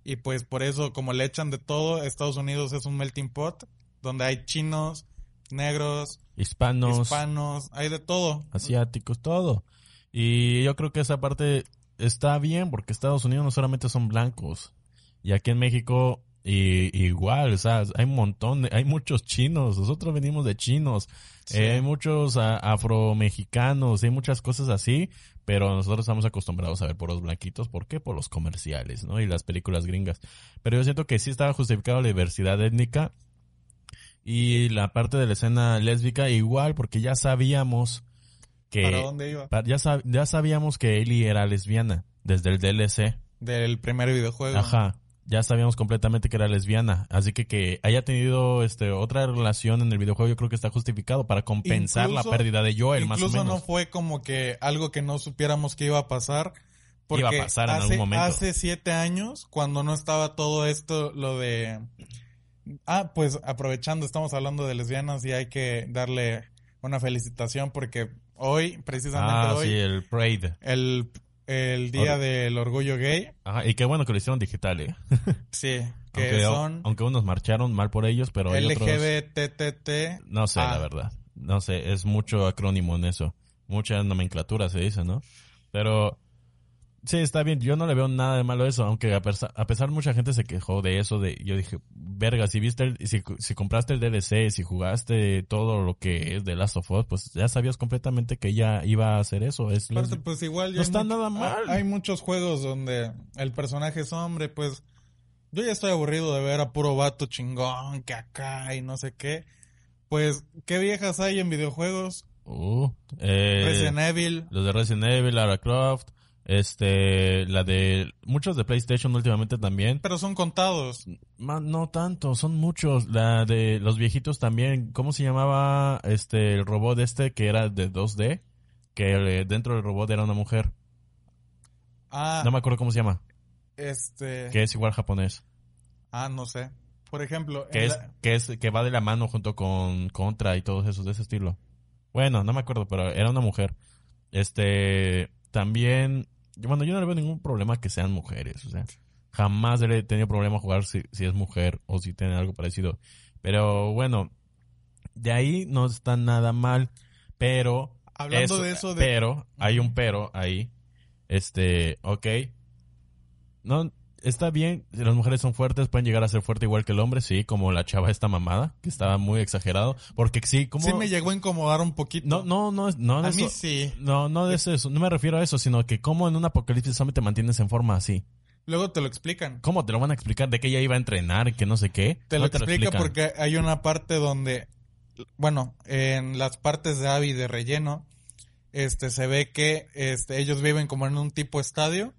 Y pues por eso, como le echan de todo, Estados Unidos es un melting pot donde hay chinos, negros, Hispanos, hispanos, hay de todo. asiáticos, todo. Y yo creo que esa parte está bien porque Estados Unidos no solamente son blancos. Y aquí en México y, igual, o sea, hay un montón, de, hay muchos chinos, nosotros venimos de chinos, Sí. Eh, hay muchos afromexicanos, hay muchas cosas así, pero nosotros estamos acostumbrados a ver por los blanquitos, ¿por qué? Por los comerciales, ¿no? Y las películas gringas. Pero yo siento que sí estaba justificado la diversidad étnica y la parte de la escena lésbica igual, porque ya sabíamos que... ¿Para dónde iba? Ya, sab- ya sabíamos que Ellie era lesbiana desde el DLC. Del primer videojuego. Ajá. Ya sabíamos completamente que era lesbiana. Así que que haya tenido este otra relación en el videojuego yo creo que está justificado para compensar Incluso- la pérdida de Joel, más o Incluso menos. no fue como que algo que no supiéramos que iba a pasar. Porque Iba a pasar en hace, algún momento. hace siete años, cuando no estaba todo esto, lo de... Ah, pues aprovechando, estamos hablando de lesbianas y hay que darle una felicitación porque hoy, precisamente ah, hoy, sí, el Parade. el, el Día Or- del Orgullo Gay, Ajá, y qué bueno que lo hicieron digital, ¿eh? sí, que aunque, son aunque unos marcharon mal por ellos, pero hay otros... No sé, Ah. la verdad. No sé, es mucho acrónimo en eso. Mucha nomenclatura se dice, ¿no? Pero sí, está bien. Yo no le veo nada de malo a eso, aunque a, pesar, a pesar mucha gente se quejó de eso. De, yo dije, verga, si viste, el- si, si compraste el DLC, si jugaste todo lo que es de Last of Us, pues ya sabías completamente que ella iba a hacer eso. Es Aparte, pues igual ya No está mucho- nada mal. Hay muchos juegos donde el personaje es hombre, pues yo ya estoy aburrido de ver a puro vato chingón que acá y no sé qué. Pues, ¿qué viejas hay en videojuegos? Uh, eh, Resident Evil. los de Resident Evil, Lara Croft, este, la de muchos de PlayStation últimamente también. Pero son contados. No tanto, son muchos. La de los viejitos también. ¿Cómo se llamaba este el robot este que era de 2D? Que eh, dentro del robot era una mujer. Ah, No me acuerdo cómo se llama. este. Que es igual japonés. Ah, no sé. Por ejemplo, Que es, la- que es, que va de la mano junto con Contra y todos esos de ese estilo. Bueno, no me acuerdo, pero era una mujer. Este, también, bueno, yo no le veo ningún problema que sean mujeres, o sea, jamás le he tenido problema jugar si, si es mujer o si tiene algo parecido. Pero bueno, de ahí no está nada mal, pero hablando de eso de pero, hay un pero ahí. Este, ok. No, está bien, si las mujeres son fuertes, pueden llegar a ser fuerte igual que el hombre, sí, como la chava esta mamada, que estaba muy exagerado. Porque sí, como... sí me llegó a incomodar un poquito. No, no, no, no de a mí eso. sí. No, no de eso, no me refiero a eso, sino que como en un apocalipsis zombie te mantienes en forma así. Luego te lo explican. ¿Cómo te lo van a explicar de que ella iba a entrenar, que no sé qué? Te No lo explica explican. porque hay una parte donde, bueno, en las partes de Abby de relleno, este, se ve que, este, ellos viven como en un tipo estadio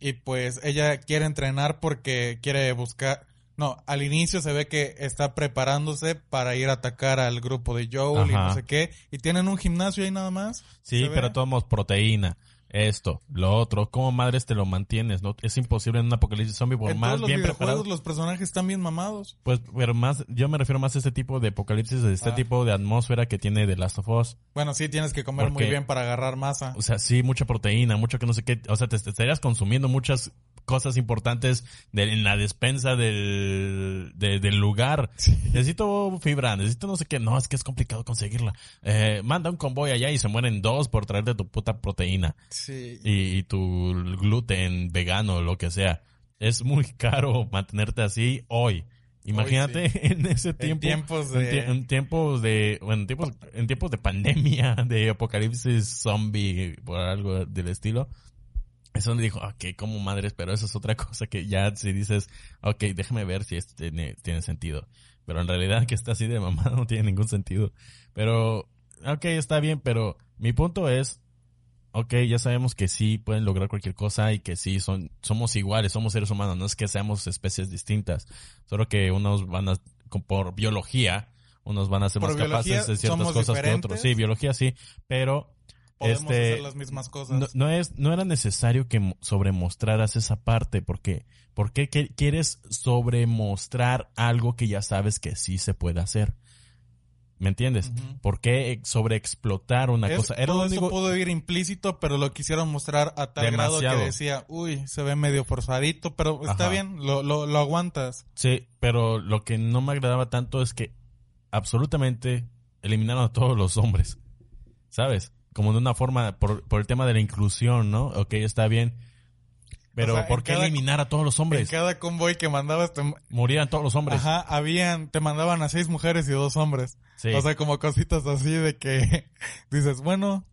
y pues ella quiere entrenar porque quiere buscar, no, al inicio se ve que está preparándose para ir a atacar al grupo de Joel y no sé qué, y tienen un gimnasio ahí nada más. Sí, pero tomamos proteína, esto, lo otro. ¿Cómo madres te lo mantienes? No, es imposible en un apocalipsis zombie por en más todos los bien preparado. los personajes están bien mamados. Pues, pero más, yo me refiero más a este tipo de apocalipsis, de este Ah. tipo de atmósfera que tiene The Last of Us. Bueno, sí tienes que comer Porque- muy bien para agarrar masa. O sea, sí, mucha proteína, mucho que no sé qué. O sea, te, te estarías consumiendo muchas cosas importantes de- en la despensa del, de- del lugar. Necesito fibra, necesito no sé qué. No, es que es complicado conseguirla. Eh, manda un convoy allá y se mueren dos por traerte tu puta proteína. Sí. Y, y tu gluten vegano, lo que sea. Es muy caro mantenerte así hoy. Imagínate en ese tiempo. tiempos de- en tiempos de, bueno, en tiempos, en tiempos de pandemia, de apocalipsis zombie, por algo del estilo. Eso donde dijo, ok, como madres, pero eso es otra cosa que ya si dices, ok, déjame ver si esto tiene, tiene sentido. pero en realidad que está así de mamada no tiene ningún sentido. Pero, ok, está bien, pero mi punto es, ok, ya sabemos que sí pueden lograr cualquier cosa y que sí son, somos iguales, somos seres humanos, no es que seamos especies distintas, solo que unos van a, por biología, unos van a ser Por más capaces de ciertas cosas que otros. Sí, biología sí, pero Podemos este, hacer las mismas cosas. no, no es, no era necesario que mo- sobremostraras esa parte, porque, ¿por qué quieres sobremostrar algo que ya sabes que sí se puede hacer? ¿Me entiendes? Ujú. ¿Por qué sobreexplotar una Es- cosa? Era todo lo eso único- pudo ir implícito, pero lo quisieron mostrar a tal grado que decía, uy, se ve medio forzadito, pero está Ajá. bien, lo, lo, lo aguantas. Sí, pero lo que no me agradaba tanto es que absolutamente eliminaron a todos los hombres. ¿Sabes? Como de una forma, por, por el tema de la inclusión, ¿no? Ok, está bien. Pero O sea, ¿por en qué cada- eliminar a todos los En hombres? cada convoy que mandabas, te, Murieran todos los hombres. ajá, habían, te mandaban a seis mujeres y dos hombres. Sí. O sea, como cositas así de que dices, bueno,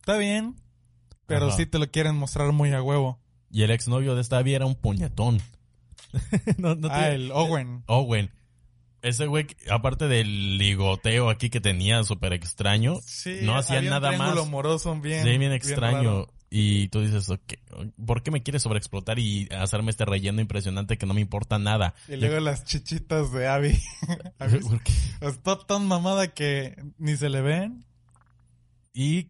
está bien, pero Ajá. sí te lo quieren mostrar muy a huevo. Y el exnovio de esta Abby era un puñetón. no, no ah, el Owen. Owen. Ese güey, aparte del ligoteo aquí que tenía súper extraño, Sí, no hacía nada más. amoroso bien, Sí, bien extraño. y tú dices, ¿por qué me quieres sobreexplotar y hacerme este relleno impresionante que no me importa nada? Y luego las chichitas de Abby. Está tan mamada que ni se le ven. Y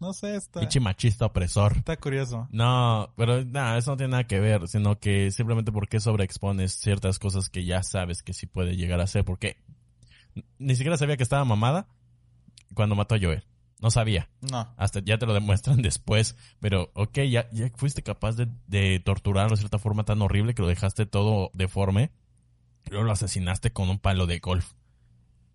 No sé, está, pinche machista opresor. está curioso. No, pero nada, eso no tiene nada que ver, sino que simplemente porque sobreexpones ciertas cosas que ya sabes que sí puede llegar a ser, porque ni siquiera sabía que estaba mamada cuando mató a Joel. No sabía. No. Hasta ya te lo demuestran después. Pero, ok, ya, ya fuiste capaz de, de torturarlo de cierta forma tan horrible que lo dejaste todo deforme. Luego lo asesinaste con un palo de golf.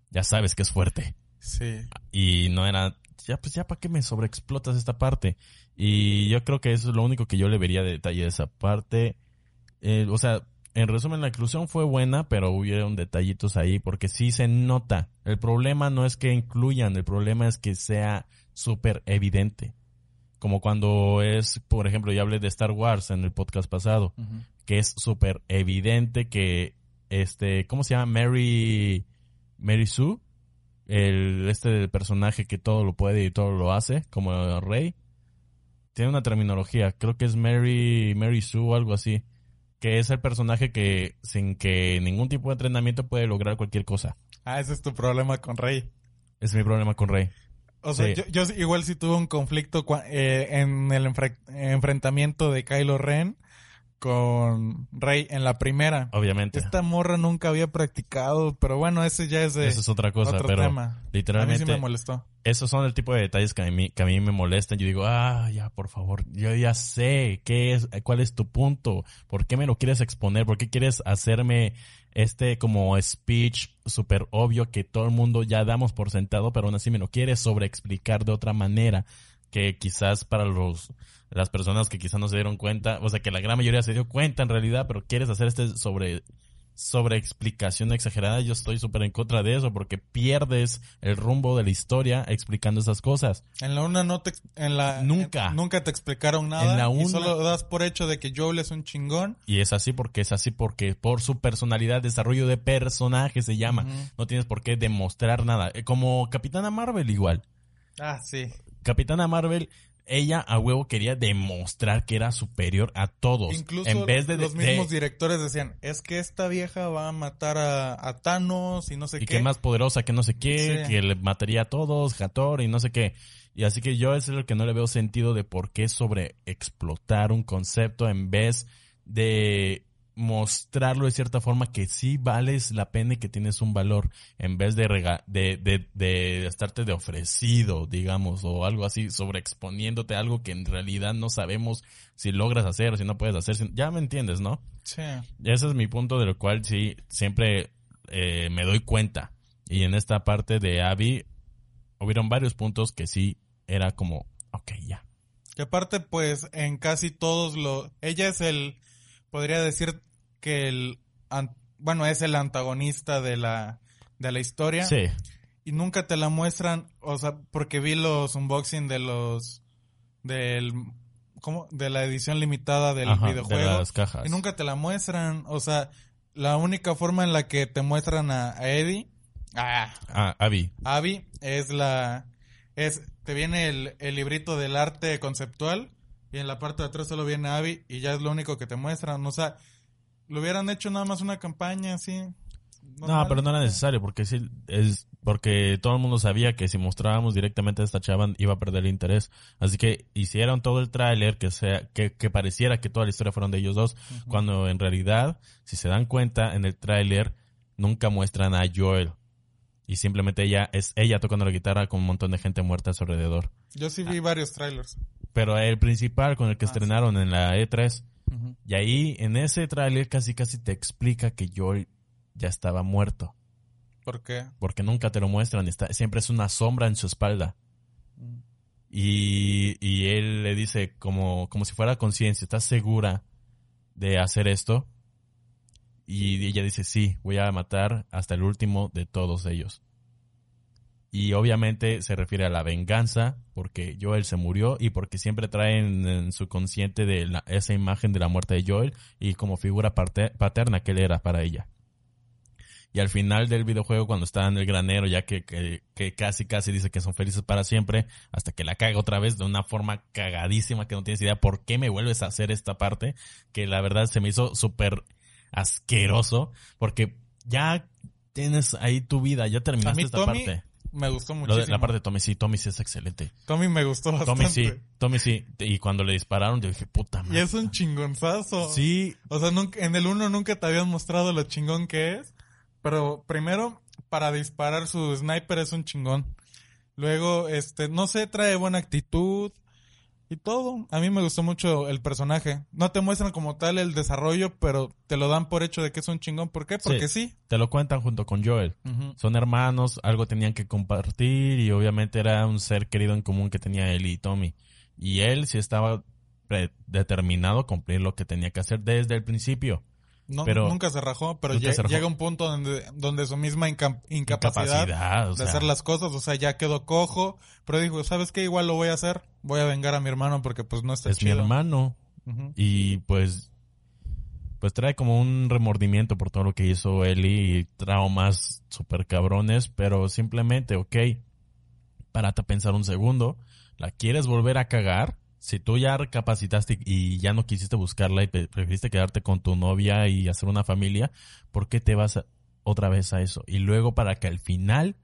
Ya sabes que es fuerte. Sí. Y no era, ya pues ya para qué me sobreexplotas esta parte. Y yo creo que eso es lo único que yo le vería de detalle de esa parte. Eh, o sea, en resumen, la inclusión fue buena, pero hubieron detallitos ahí porque sí se nota. El problema no es que incluyan, el problema es que sea súper evidente. Como cuando es, por ejemplo, ya hablé de Star Wars en el podcast pasado, que es súper evidente que este, ¿cómo se llama? Mary, Mary Sue, el este del personaje que todo lo puede y todo lo hace, como Rey, tiene una terminología, creo que es Mary, Mary Sue o algo así, que es el personaje que sin que ningún tipo de entrenamiento puede lograr cualquier cosa. Ah, ese es tu problema con Rey. Es mi problema con Rey. O sea, Sí. yo, yo igual sí tuve un conflicto eh, en el enfre- enfrentamiento de Kylo Ren con Rey en la primera. Obviamente. Esta morra nunca había practicado, pero bueno, ese ya es de Eso es otra cosa, otro pero tema. A mí sí literalmente me molestó. esos son el tipo de detalles que a mí, que a mí me molestan. Yo digo, ah, ya, por favor, yo ya sé qué es, cuál es tu punto, por qué me lo quieres exponer, por qué quieres hacerme este como speech súper obvio que todo el mundo ya damos por sentado, pero aún así me lo quieres sobreexplicar de otra manera que quizás para los las personas que quizás no se dieron cuenta, o sea que la gran mayoría se dio cuenta en realidad, pero quieres hacer este sobre sobre explicación exagerada, yo estoy súper en contra de eso porque pierdes el rumbo de la historia explicando esas cosas. En la una no te, en la, Nunca. en- nunca te explicaron nada. En la Y una- solo das por hecho de que Joel es un chingón. Y es así porque es así porque por su personalidad, desarrollo de personaje se llama. No tienes por qué demostrar nada. Eh, Como Capitana Marvel igual. Ah, sí. Capitana Marvel, ella a huevo quería demostrar que era superior a todos. Incluso en vez de, los de- mismos directores decían, es que esta vieja va a matar a, a Thanos y no sé y qué. que más poderosa que no sé qué, Sí. que le mataría a todos, Hathor y no sé qué. Y así que yo es lo que no le veo sentido de por qué sobre explotar un concepto en vez de mostrarlo de cierta forma que sí vales la pena y que tienes un valor en vez de rega de, de, de estarte de ofrecido, digamos, o algo así, sobreexponiéndote a algo que en realidad no sabemos si logras hacer o si no puedes hacer. Ya me entiendes, ¿no? Sí. Ese es mi punto de lo cual sí siempre eh, me doy cuenta. Y en esta parte de Abby hubieron varios puntos que sí era como, ok, ya. Que aparte, pues, en casi todos los... Ella es el... Podría decir que el... Bueno, es el antagonista de la, de la historia. Sí, Y nunca te la muestran, o sea, porque vi los unboxing de los... Del... ¿Cómo? De la edición limitada del ajá, de videojuego. las cajas. Y nunca te la muestran, o sea, la única forma en la que te muestran a, a Eddie, a Ah, Abby. Abby, es la, es, te viene el, el librito del arte conceptual y en la parte de atrás solo viene Abby y ya es lo único que te muestran. O sea, lo hubieran hecho nada más una campaña así. No, pero no era necesario porque sí, es porque todo el mundo sabía que si mostrábamos directamente a esta chava iba a perder el interés. Así que hicieron todo el tráiler que sea que, que pareciera que toda la historia fueron de ellos dos, cuando en realidad, si se dan cuenta en el tráiler nunca muestran a Joel y simplemente ella es ella tocando la guitarra con un montón de gente muerta a su alrededor. Yo sí Ah. vi varios trailers. Pero el principal con el que Ah, sí. estrenaron en la E3 Ujú. y ahí en ese tráiler casi casi te explica que Joel ya estaba muerto. ¿Por qué? porque nunca te lo muestran, está, siempre es una sombra en su espalda. Mm. Y, y él le dice como, como si fuera conciencia, ¿estás segura de hacer esto? Y ella dice, sí, voy a matar hasta el último de todos ellos. Y obviamente se refiere a la venganza, porque Joel se murió y porque siempre traen en su consciente de la- esa imagen de la muerte de Joel y como figura paterna que él era para ella. Y al final del videojuego, cuando está en el granero, ya que, que, que casi casi dice que son felices para siempre, hasta que la caga otra vez de una forma cagadísima que no tienes idea por qué me vuelves a hacer esta parte, que la verdad se me hizo súper asqueroso, porque ya tienes ahí tu vida, ya A terminaste mí esta Tommy parte. Me gustó Lo muchísimo. de- la parte de Tommy sí, Tommy sí es excelente. Tommy me gustó bastante. Tommy sí, Tommy sí. Y cuando le dispararon, yo dije, puta Y madre. es un chingonzazo. Sí, O sea, nunca, en el uno nunca te habían mostrado lo chingón que es. Pero primero, para disparar su sniper es un chingón. Luego, este, no sé, trae buena actitud y todo. A mí me gustó mucho el personaje. No te muestran como tal el desarrollo, pero te lo dan por hecho de que es un chingón. ¿Por qué? Porque sí. te lo cuentan junto con Joel. Son hermanos, algo tenían que compartir y obviamente era un ser querido en común que tenía él y Tommy. Y él sí estaba determinado a cumplir lo que tenía que hacer desde el principio. No, Pero- nunca se rajó, pero Nunca lle- se rajó. llega un punto donde, donde su misma inca- incapacidad, Incapacidad, o de hacer las cosas, o sea, ya quedó cojo, pero dijo, ¿sabes qué? Igual lo voy a hacer, voy a vengar a mi hermano porque pues no está es mi chido. hermano. Ujú. Y pues, pues trae como un remordimiento por todo lo que hizo Eli y traumas super cabrones, pero simplemente, ok, párate a pensar un segundo, ¿la quieres volver a cagar? Si tú ya recapacitaste y ya no quisiste buscarla y pre- preferiste quedarte con tu novia y hacer una familia, ¿por qué te vas otra vez a eso? Y luego para que al final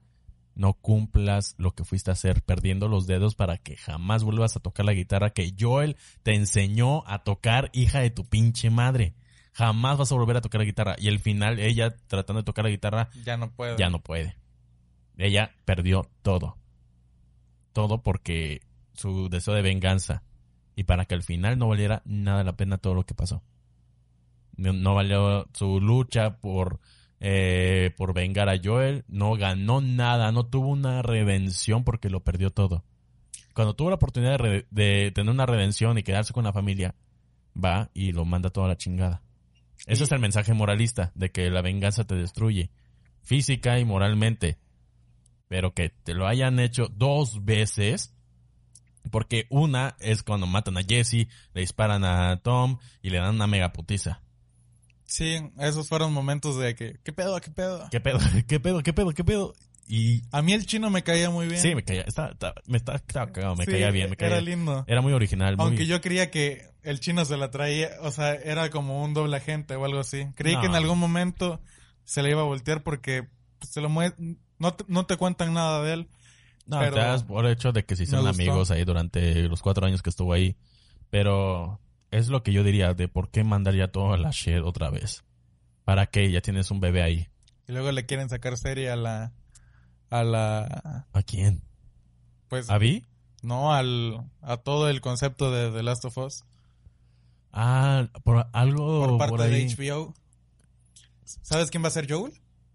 no cumplas lo que fuiste a hacer, perdiendo los dedos para que jamás vuelvas a tocar la guitarra que Joel te enseñó a tocar, hija de tu pinche madre. Jamás vas a volver a tocar la guitarra. Y al final ella tratando de tocar la guitarra Ya no puedo. ya no puede. Ella perdió todo. Todo porque su deseo de venganza. Y para que al final no valiera nada la pena todo lo que pasó. No, no valió su lucha por, eh, por vengar a Joel. No ganó nada. No tuvo una redención porque lo perdió todo. Cuando tuvo la oportunidad de, de tener una redención y quedarse con la familia, va y lo manda toda la chingada. Ese es el mensaje moralista, de que la venganza te destruye, física y moralmente. Pero que te lo hayan hecho dos veces, porque una es cuando matan a Jesse, le disparan a Tom y le dan una mega putiza. Sí, esos fueron momentos de que, ¿qué pedo, qué pedo? ¿Qué pedo? ¿Qué pedo? ¿Qué pedo? ¿Qué pedo? Y A mí el chino me caía muy bien. sí, me caía, estaba, estaba- me estaba, estaba cagado, me Sí, caía bien, me caía Era lindo. Era muy original, muy... Aunque yo creía que el chino se la traía, o sea, era como un doble agente o algo así. Creí No. que en algún momento se le iba a voltear porque pues, se lo mue- no, te, no te cuentan nada de él. No, Pero te das por hecho de que se hicieron amigos ahí durante los cuatro años que estuvo ahí. Pero es lo que yo diría de por qué mandar ya todo a la shit otra vez. ¿Para qué? Ya tienes un bebé ahí. Y luego le quieren sacar serie a la, a la, ¿A quién? pues, ¿A Vi? no al, a todo el concepto de The Last of Us Ah, por algo por parte por ahí. de HBO. ¿Sabes quién va a ser Joel?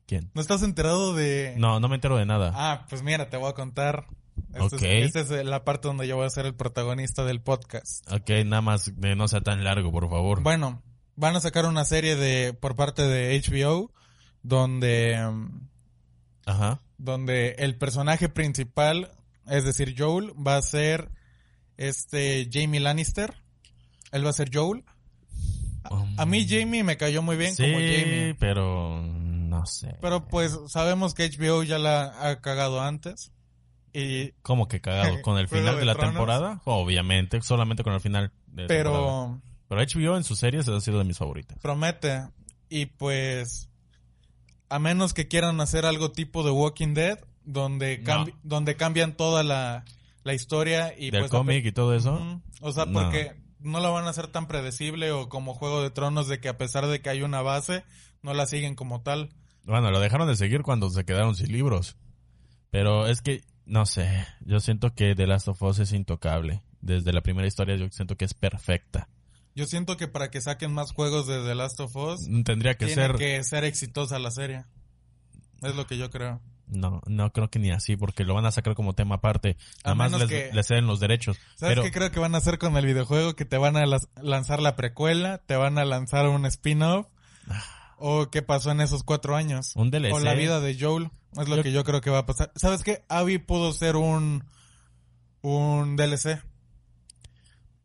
¿Quién? ¿No estás enterado de...? No, no me entero de nada. Ah, pues mira, te voy a contar. Esta Ok. es, esta es la parte donde yo voy a ser el protagonista del podcast. Ok, nada más no sea tan largo, por favor. Bueno, van a sacar una serie de por parte de HBO donde mm, Ajá. donde el personaje principal, es decir, Joel, va a ser este Jamie Lannister. Él va a ser Joel. A mí Jamie me cayó muy bien sí, como Jamie. pero no sé. Pero pues sabemos que HBO ya la ha cagado antes. Y, ¿Cómo que cagado? ¿Con el final de de la Tronos. temporada? Obviamente, solamente con el final de temporada. pero Pero HBO en sus series ha sido de mis favoritas. promete. Y pues, a menos que quieran hacer algo tipo de Walking Dead, donde, No. cambi- donde cambian toda la, la historia y Del pues... cómic y todo eso. Ujú. O sea, No. porque no lo van a hacer tan predecible o como Juego de Tronos de que a pesar de que hay una base, no la siguen como tal. Bueno, lo dejaron de seguir cuando se quedaron sin libros. Pero es que, no sé, yo siento que The Last of Us es intocable. Desde la primera historia yo siento que es perfecta. Yo siento que para que saquen más juegos de The Last of Us, Tendría que tiene ser... que ser exitosa la serie. Es lo que yo creo. No, no creo que ni así, porque lo van a sacar como tema aparte. Nada más les, que- les ceden los derechos. ¿Sabes Pero qué creo que van a hacer con el videojuego? Que te van a lanzar la precuela, te van a lanzar un spin-off. ¿O qué pasó en esos cuatro años? un DLC. O la vida de Joel. Es lo Yo- que yo creo que va a pasar. ¿Sabes qué? Abby pudo ser un, un DLC.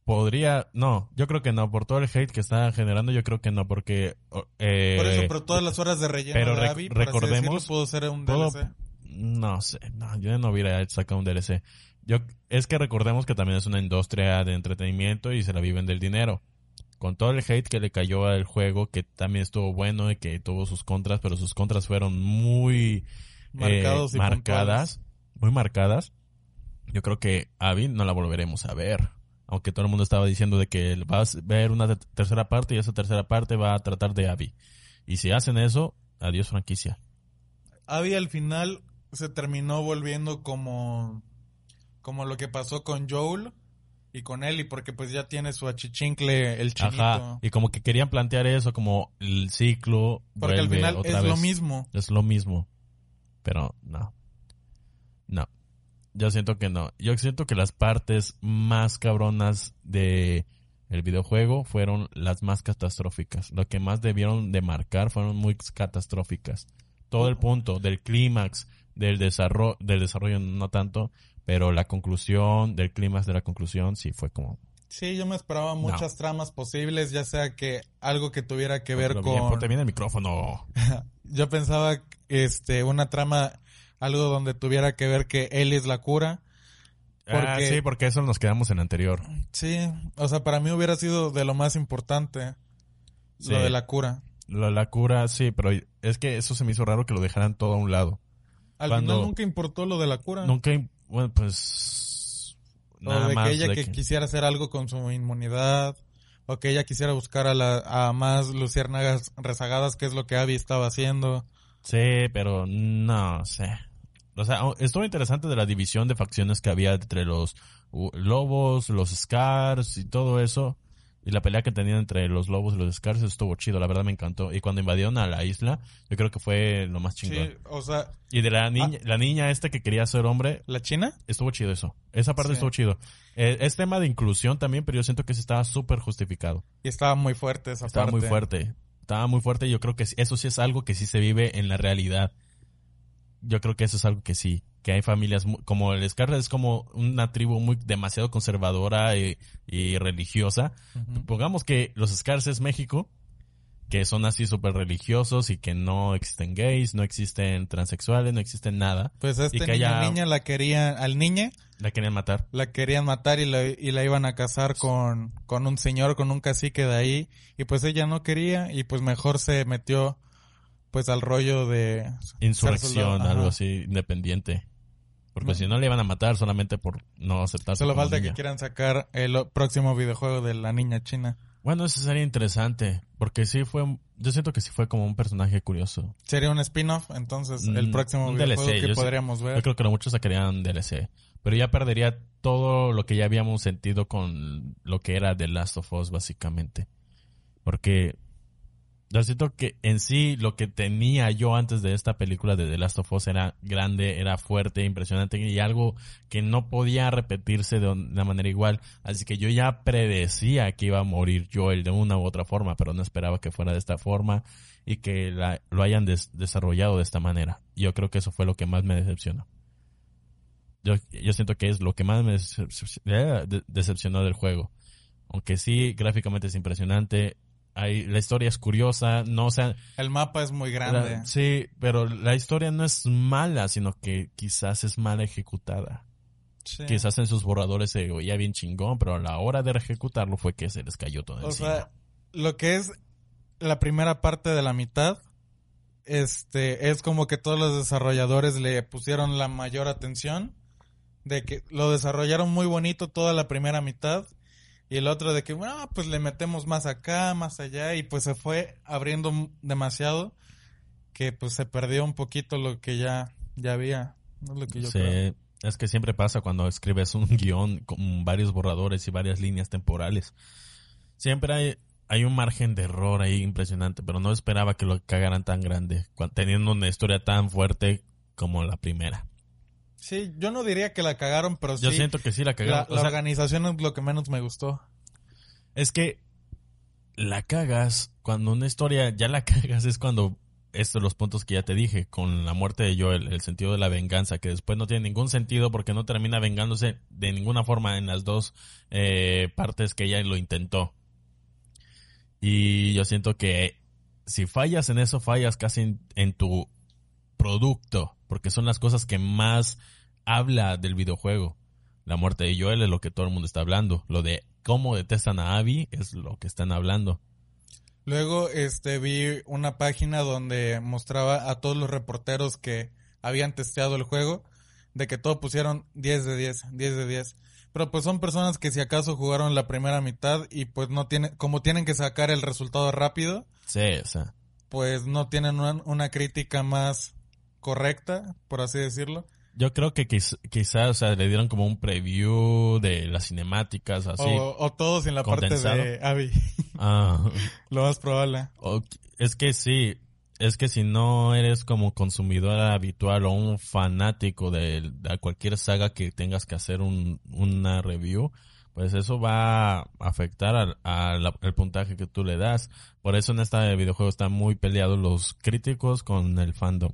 Podría, no, yo creo que no, por todo el hate que está generando, yo creo que no, porque... Eh, Por eso, pero todas las horas de relleno pero de rec- Abby, así recordemos- decirlo, pudo ser un puedo- DLC. No sé, no, yo no hubiera sacado un DLC. Yo, es que recordemos que también es una industria de entretenimiento y se la viven del dinero. Con todo el hate que le cayó al juego, que también estuvo bueno y que tuvo sus contras, pero sus contras fueron muy Marcados eh, y marcadas, muy marcadas. Yo creo que Abby no la volveremos a ver. Aunque todo el mundo estaba diciendo de que vas a ver una te- tercera parte y esa tercera parte va a tratar de Abby. Y si hacen eso, adiós franquicia. Abby al final se terminó volviendo como, como lo que pasó con Joel y con Ellie, porque pues ya tiene su achichincle, el chinito. Ajá, y como que querían plantear eso como el ciclo porque al vuelve final otra es lo mismo. Es lo mismo. Pero no. No. Yo siento que no. Yo siento que las partes más cabronas de el videojuego fueron las más catastróficas. Lo que más debieron de marcar fueron muy catastróficas. Todo el punto del clímax, del desarrollo, del desarrollo no tanto, pero la conclusión, del clímax de la conclusión sí fue como Sí, yo me esperaba muchas tramas posibles, ya sea que algo que tuviera que ver con... bien, bien el micrófono. Yo pensaba, este, una trama, algo donde tuviera que ver que Ellie es la cura. Ah, sí, porque eso nos quedamos en anterior. Sí, o sea, para mí hubiera sido de lo más importante Sí. lo de la cura. Lo de la cura, sí, pero es que eso se me hizo raro que lo dejaran todo a un lado. Al Cuando- final nunca importó lo de la cura. Nunca, bueno, pues... o Nada de más que ella de que que- quisiera hacer algo con su inmunidad. O que ella quisiera buscar a, la, a más luciérnagas rezagadas, que es lo que Abby estaba haciendo. Sí, pero no sé. O sea, oh, estuvo interesante de la división de facciones que había entre los lobos, los scars y todo eso. Y la pelea que tenían entre los lobos y los scars estuvo chido, la verdad me encantó. Y cuando invadieron a la isla, yo creo que fue lo más chingón. Sí, o sea, Y de la niña, la niña esta que quería ser hombre, ¿la China? estuvo chido eso. Esa parte Sí. estuvo chido. Eh, es tema de inclusión también, pero yo siento que eso estaba súper justificado. Y estaba muy fuerte esa Estaba parte. muy fuerte. Estaba muy fuerte y yo creo que eso sí es algo que sí se vive en la realidad. Yo creo que eso es algo que sí. Que hay familias, como el Scarlet es como una tribu muy demasiado conservadora y, y religiosa. Ujú. Pongamos que los Scars es México, que son así súper religiosos y que no existen gays, no existen transexuales, no existen nada. Pues a Y que niño haya- niña la querían, al niñe La querían matar. la querían matar y la, y la iban a casar con, con un señor, con un cacique de ahí. Y pues ella no quería y pues mejor se metió pues al rollo de... Insurrección, algo así, independiente. Porque si no le iban a matar solamente por no aceptarse Solo falta niña. que quieran sacar el próximo videojuego de la niña china. Bueno, eso sería interesante, porque sí fue, yo siento que sí fue como un personaje curioso. Sería un spin-off, entonces el Mm, próximo videojuego DLC, que yo podríamos Yo ver. creo que muchos sacarían DLC, pero ya perdería todo lo que ya habíamos sentido con lo que era The Last of Us, básicamente. Porque yo siento que en sí lo que tenía yo antes de esta película de The Last of Us era grande, era fuerte, impresionante y algo que no podía repetirse de una manera igual. Así que yo ya predecía que iba a morir Joel de una u otra forma, pero no esperaba que fuera de esta forma y que lo hayan des- desarrollado de esta manera. Yo creo que eso fue lo que más me decepcionó. Yo, yo siento que es lo que más me eh, de- decepcionó del juego. Aunque sí, gráficamente es impresionante, hay, la historia es curiosa, no o sea, El mapa es muy grande. la- sí, pero la historia no es mala, sino que quizás es mal ejecutada. Sí. Quizás en sus borradores se oía bien chingón, pero a la hora de ejecutarlo fue que se les cayó todo O encima. sea, lo que es la primera parte de la mitad, este, es como que todos los desarrolladores le pusieron la mayor atención, de que lo desarrollaron muy bonito toda la primera mitad, y el otro de que, bueno, pues le metemos más acá, más allá, y pues se fue abriendo demasiado, que pues se perdió un poquito lo que ya, ya había. Es lo que yo Sí, creo. es que siempre pasa cuando escribes un guion con varios borradores y varias líneas temporales. Siempre hay, hay un margen de error ahí impresionante, pero no esperaba que lo cagaran tan grande, teniendo una historia tan fuerte como la primera. Sí, yo no diría que la cagaron, pero Yo sí. siento que sí la la, cagaron. O la sea, organización es lo que menos me gustó. Es que la cagas cuando una historia ya la cagas es cuando estos los puntos que ya te dije con la muerte de Joel, el sentido de la venganza que después no tiene ningún sentido porque no termina vengándose de ninguna forma en las dos eh, partes que ella lo intentó. Y yo siento que si fallas en eso fallas casi en, en tu producto porque son las cosas que más habla del videojuego. La muerte de Joel es lo que todo el mundo está hablando. Lo de cómo detestan a Abby es lo que están hablando. Luego, este, vi una página donde mostraba a todos los reporteros que habían testeado el juego, de que todo pusieron 10 de 10, 10 de 10. Pero pues son personas que si acaso jugaron la primera mitad y pues no tienen, como tienen que sacar el resultado rápido, Sí, o sea. pues no tienen una, una crítica más correcta, por así decirlo. Yo creo que quiz- quizás, o sea, le dieron como un preview de las cinemáticas, así. O, o todos en la parte de Abby, Ah, lo más probable. o- es que sí, es que si no eres como consumidor habitual o un fanático de, de cualquier saga que tengas que hacer un, una review, pues eso va a afectar al, a la- al puntaje que tú le das. Por eso en este videojuego están muy peleados los críticos con el fandom.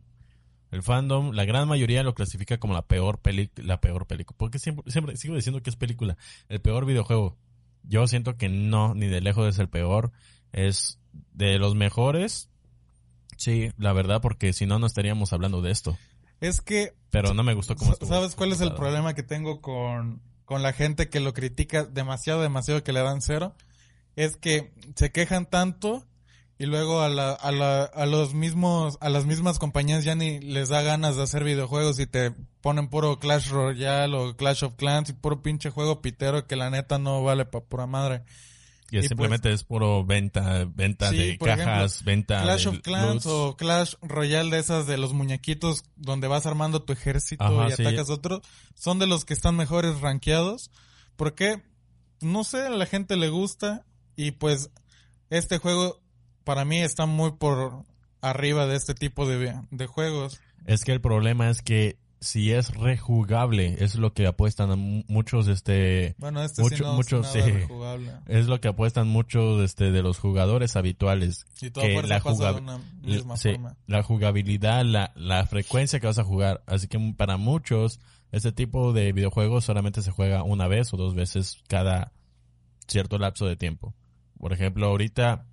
El fandom, la gran mayoría lo clasifica como la peor peli, la peor película. Porque siempre, siempre sigo diciendo que es película. El peor videojuego. Yo siento que no, ni de lejos es el peor. Es de los mejores. Sí, la verdad, porque si no, no estaríamos hablando de esto. Es que Pero no me gustó cómo estuvo. ¿Sabes cuál es el problema que tengo con, con la gente que lo critica demasiado, demasiado, que le dan cero? Es que se quejan tanto y luego a, la, a, la, a los mismos, a las mismas compañías ya ni les da ganas de hacer videojuegos y te ponen puro Clash Royale o Clash of Clans y puro pinche juego pitero que la neta no vale pa' pura madre. Y y simplemente es puro venta, venta Sí, de por ejemplo, cajas, venta Clash de of Clans loots. o Clash Royale de esas de los muñequitos donde vas armando tu ejército Ajá, y sí. atacas a otro, son de los que están mejores rankeados. porque No sé, a la gente le gusta y pues este juego para mí está muy por arriba de este tipo de, de juegos. Es que el problema es que si es rejugable, es lo que apuestan muchos, este, Bueno, este Mucho- sí no mucho, es sí. lo que apuestan muchos, este, de los jugadores habituales. Y todo que la jugab- una misma sí, forma. la jugabilidad, la, la frecuencia que vas a jugar. Así que para muchos, este tipo de videojuegos solamente se juega una vez o dos veces cada cierto lapso de tiempo. Por ejemplo, ahorita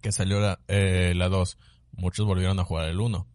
que salió la, eh, la 2, muchos volvieron a jugar el 1.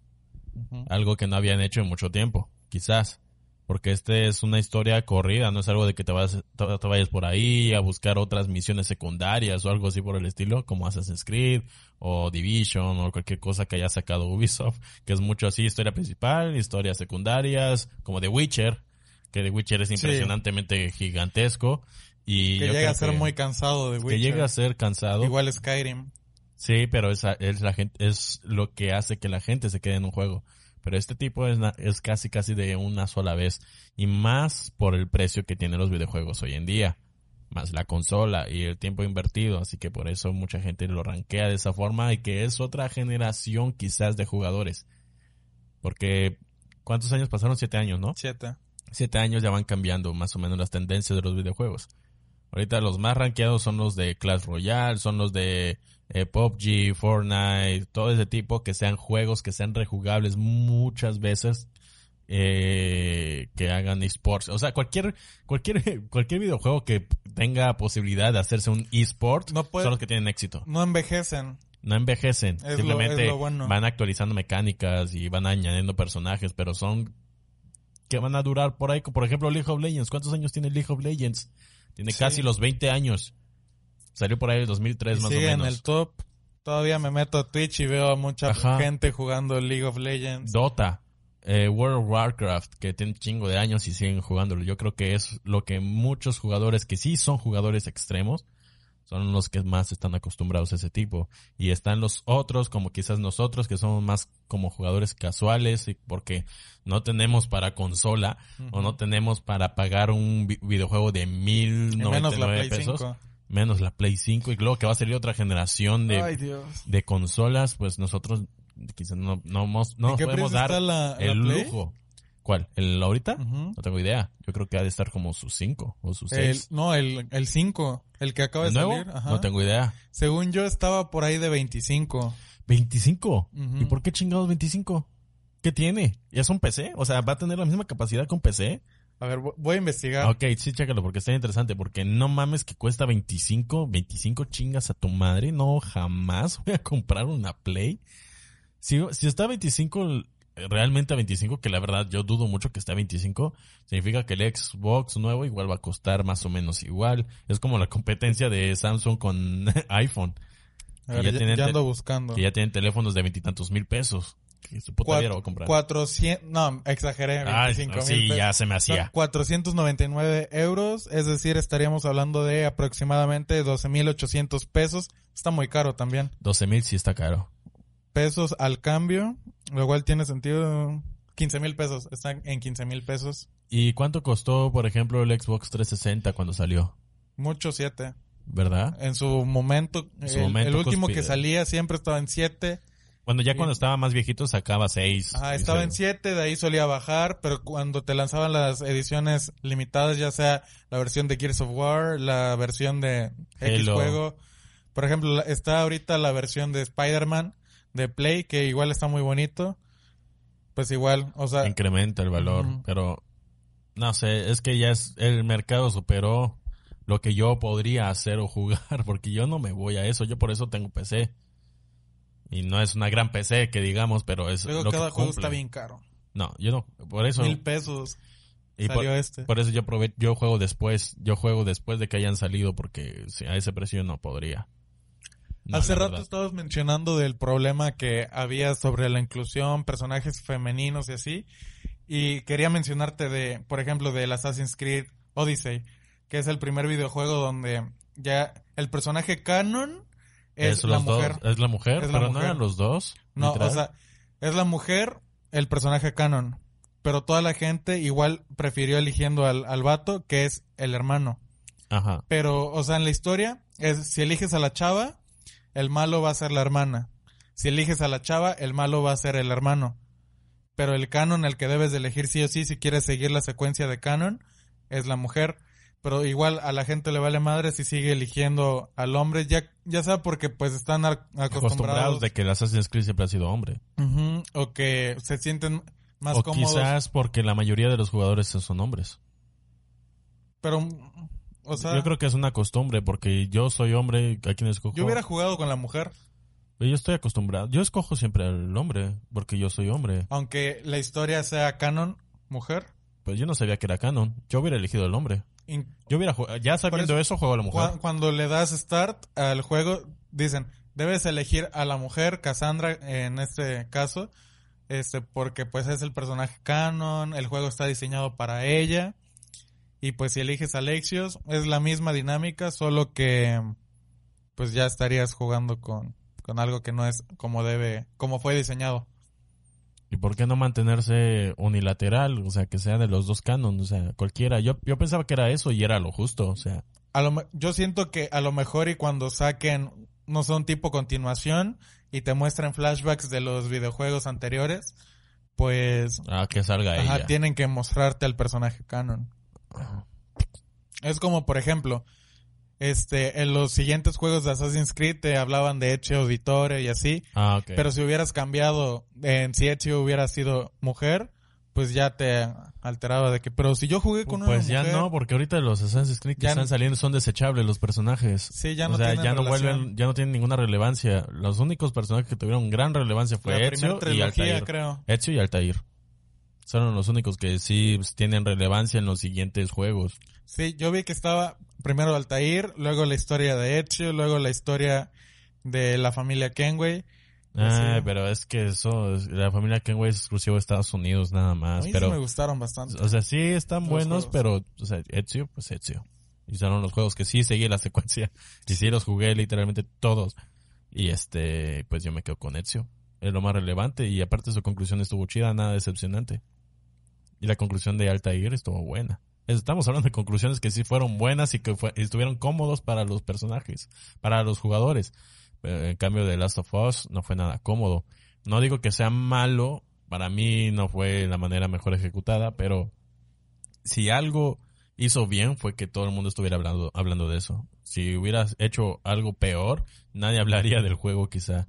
Ujú. Algo que no habían hecho en mucho tiempo, quizás. Porque este es una historia corrida, no es algo de que te, vas, te, te vayas por ahí a buscar otras misiones secundarias o algo así por el estilo, como Assassin's Creed o Division o cualquier cosa que haya sacado Ubisoft, que es mucho así, historia principal, historias secundarias, como The Witcher, que The Witcher es impresionantemente gigantesco y Que llega a ser que- muy cansado de que Witcher. llega a ser cansado. Igual Skyrim. Sí, pero esa es la gente es lo que hace que la gente se quede en un juego. Pero este tipo es, es casi casi de una sola vez y más por el precio que tienen los videojuegos hoy en día, más la consola y el tiempo invertido, así que por eso mucha gente lo rankea de esa forma y que es otra generación quizás de jugadores. Porque ¿cuántos años pasaron? Siete años, ¿no? Siete. siete años ya van cambiando más o menos las tendencias de los videojuegos. Ahorita los más rankeados son los de Clash Royale, son los de eh, PUBG, Fortnite, todo ese tipo, que sean juegos que sean rejugables muchas veces eh, que hagan esports. O sea, cualquier, cualquier, cualquier videojuego que tenga posibilidad de hacerse un esport No puede- son los que tienen éxito. No envejecen. No envejecen. Simplemente es lo bueno. van actualizando mecánicas y van añadiendo personajes, pero son que van a durar por ahí. Por ejemplo, League of Legends. ¿Cuántos años tiene League of Legends? Tiene Sí. casi los 20 años. Salió por ahí en 2003 Y más o sigue en menos. el top. Todavía me meto a Twitch y veo a mucha Ajá. gente jugando League of Legends. Dota, eh, World of Warcraft, que tiene un chingo de años y siguen jugándolo. Yo creo que es lo que muchos jugadores que sí son jugadores extremos son los que más están acostumbrados a ese tipo. Y están los otros, como quizás nosotros, que somos más como jugadores casuales, y porque no tenemos para consola o no tenemos para pagar un vi- videojuego de mil noventa menos pesos, 5. Menos la Play 5, y luego que va a salir otra generación de, Ay, de consolas, pues nosotros quizás no, no, no ¿En nos qué podemos dar está la- la el Play? lujo. ¿Cuál? ¿El ahorita? No tengo idea. Yo creo que ha de estar como sus 5 o El, 6. no, el, el 5. El que acaba de salir. Ajá. No tengo idea. Según yo estaba por ahí de 25. 25. Ujú. ¿Y por qué chingados 25? ¿Qué tiene? ¿Ya es un PC? O sea, ¿va a tener la misma capacidad que un PC? A ver, vo- voy a investigar. Ok, sí, chécalo, porque está interesante. Porque no mames que cuesta 25, 25 chingas a tu madre. No, jamás voy a comprar una Play. Si, si está a 25, realmente a 25, que la verdad yo dudo mucho que esté a 25, significa que el Xbox nuevo igual va a costar más o menos igual. Es como la competencia de Samsung con iPhone. A ver, ya ya, ando buscando. Que ya tienen teléfonos de veintitantos mil pesos. Que su puta vida lo va a comprar. 400, no, exageré, Ah, 25 sí, mil ya se me hacía. 499 euros, es decir, estaríamos hablando de aproximadamente 12.800 pesos. Está muy caro también. 12 mil sí está caro. Pesos al cambio, lo cual tiene sentido. 15 mil pesos, están en 15 mil pesos. ¿Y cuánto costó, por ejemplo, el Xbox 360 cuando salió? Mucho 7. ¿Verdad? En su momento, En su el, momento el último que salía siempre estaba en 7. Bueno, ya Sí. cuando estaba más viejito sacaba 6. Ajá, estaba en 7, de ahí solía bajar, pero cuando te lanzaban las ediciones limitadas, ya sea la versión de Gears of War, la versión de X juego, por ejemplo, está ahorita la versión de Spider-Man de Play, que igual está muy bonito, pues igual, o sea, Incrementa el valor. Pero, no sé, es que ya es, el mercado superó lo que yo podría hacer o jugar, porque yo no me voy a eso. Yo por eso tengo PC. Y no es una gran PC que digamos, pero es luego lo cada que juego está bien caro. No, yo no. Por eso. Mil pesos y por, salió este. por eso yo prove- yo juego después. Yo juego después de que hayan salido porque a ese precio no podría. No, Hace rato verdad. estabas mencionando del problema que había sobre la inclusión, personajes femeninos y así. Y quería mencionarte de, por ejemplo, del Assassin's Creed Odyssey, que es el primer videojuego donde ya el personaje canon es, la los mujer. dos. Es la mujer, Es la pero no eran los dos. No, literal. o sea, es la mujer, el personaje canon. Pero toda la gente igual prefirió eligiendo al, al vato, que es el hermano. Ajá. Pero, o sea, en la historia, es si eliges a la chava, el malo va a ser la hermana. Si eliges a la chava, el malo va a ser el hermano. Pero el canon, el que debes de elegir sí o sí, si quieres seguir la secuencia de canon, es la mujer. Pero igual a la gente le vale madre si sigue eligiendo al hombre, ya, ya sea porque pues están acostumbrados, Acostumbrados de que el Assassin's Creed siempre ha sido hombre. O que se sienten más o cómodos. quizás porque la mayoría de los jugadores son hombres. Pero, o sea, yo creo que es una costumbre porque yo soy hombre, ¿a quién escojo? yo hubiera jugado con la mujer, Yo estoy acostumbrado. Yo escojo siempre al hombre porque yo soy hombre. aunque la historia sea canon, mujer. Pues yo no sabía que era canon. Yo hubiera elegido al hombre. Yo hubiera jugado, ya sabiendo Por eso, juego a la mujer. Cu- Cuando le das start al juego, dicen, debes elegir a la mujer, Cassandra en este caso, este, porque pues es el personaje canon, el juego está diseñado para ella, y pues si eliges a Alexios, es la misma dinámica, solo que pues ya estarías jugando con, con algo que no es como debe, como fue diseñado. ¿Y por qué no mantenerse unilateral? O sea, que sea de los dos canons, o sea, cualquiera. Yo, yo pensaba que era eso y era lo justo, o sea. A lo, yo siento que a lo mejor y cuando saquen, no sé, un tipo continuación y te muestren flashbacks de los videojuegos anteriores, pues Ah, que salga ajá, ella. tienen que mostrarte al personaje canon. Es como, por ejemplo, este, en los siguientes juegos de Assassin's Creed te hablaban de Ezio Auditore y así, Ah, ok. pero si hubieras cambiado en si Ezio hubiera sido mujer, pues ya te alteraba de que, pero si yo jugué con una Pues ya mujer- no, porque ahorita los Assassin's Creed que Ya están no- saliendo son desechables los personajes. Sí, ya o no sea, tienen ya no relación. vuelven, ya no tienen ninguna relevancia. Los únicos personajes que tuvieron gran relevancia fue la Ezio y Altair. creo. Ezio y Altair. Son los únicos que sí pues, tienen relevancia en los siguientes juegos. Sí, yo vi que estaba primero Altair, luego la historia de Ezio, luego la historia de la familia Kenway. Ah, Sí. pero es que eso, es- la familia Kenway es exclusivo de Estados Unidos nada A más. mí pero, sí me gustaron bastante. o sea, sí están Los buenos, juegos. pero, o sea, Ezio, pues Ezio. Y son los juegos que sí seguí la secuencia. Y sí los jugué literalmente todos. Y este, pues yo me quedo con Ezio. Es lo más relevante. Y aparte su conclusión estuvo chida, nada decepcionante. Y la conclusión de Altair estuvo buena. Estamos hablando de conclusiones que sí fueron buenas y que fue- estuvieron cómodos para los personajes, para los jugadores. Pero en cambio de Last of Us no fue nada cómodo. No digo que sea malo, para mí no fue la manera mejor ejecutada, pero si algo hizo bien fue que todo el mundo estuviera hablando, hablando de eso. Si hubieras hecho algo peor, nadie hablaría del juego quizá.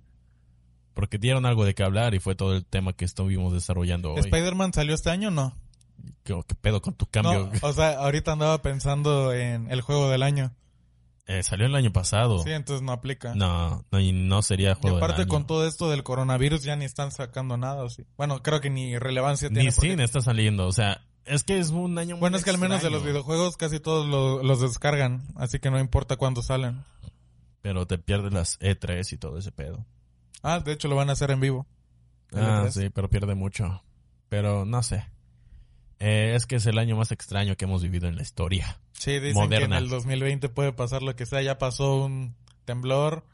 Porque dieron algo de qué hablar y fue todo el tema que estuvimos desarrollando hoy. ¿Spider-Man salió este año o no? ¿Qué, qué pedo con tu cambio? No, o sea, ahorita andaba pensando en el juego del año. Eh, salió el año pasado. Sí, entonces no aplica. No, no, y no sería y juego del aparte año. con todo esto del coronavirus ya ni están sacando nada, ¿o sí? Bueno, creo que ni relevancia tiene. Ni cine está saliendo, o sea, es que es un año muy Bueno, es que al menos de los videojuegos casi todos lo- los descargan, así que no importa cuándo salen. Pero te pierdes las E3 y todo ese pedo. Ah, de hecho lo van a hacer en vivo. Ah, L3. sí, pero pierde mucho. Pero no sé. Eh, es que es el año más extraño que hemos vivido en la historia. Sí, dicen Moderna. que en el 2020 puede pasar lo que sea. Ya pasó un temblor,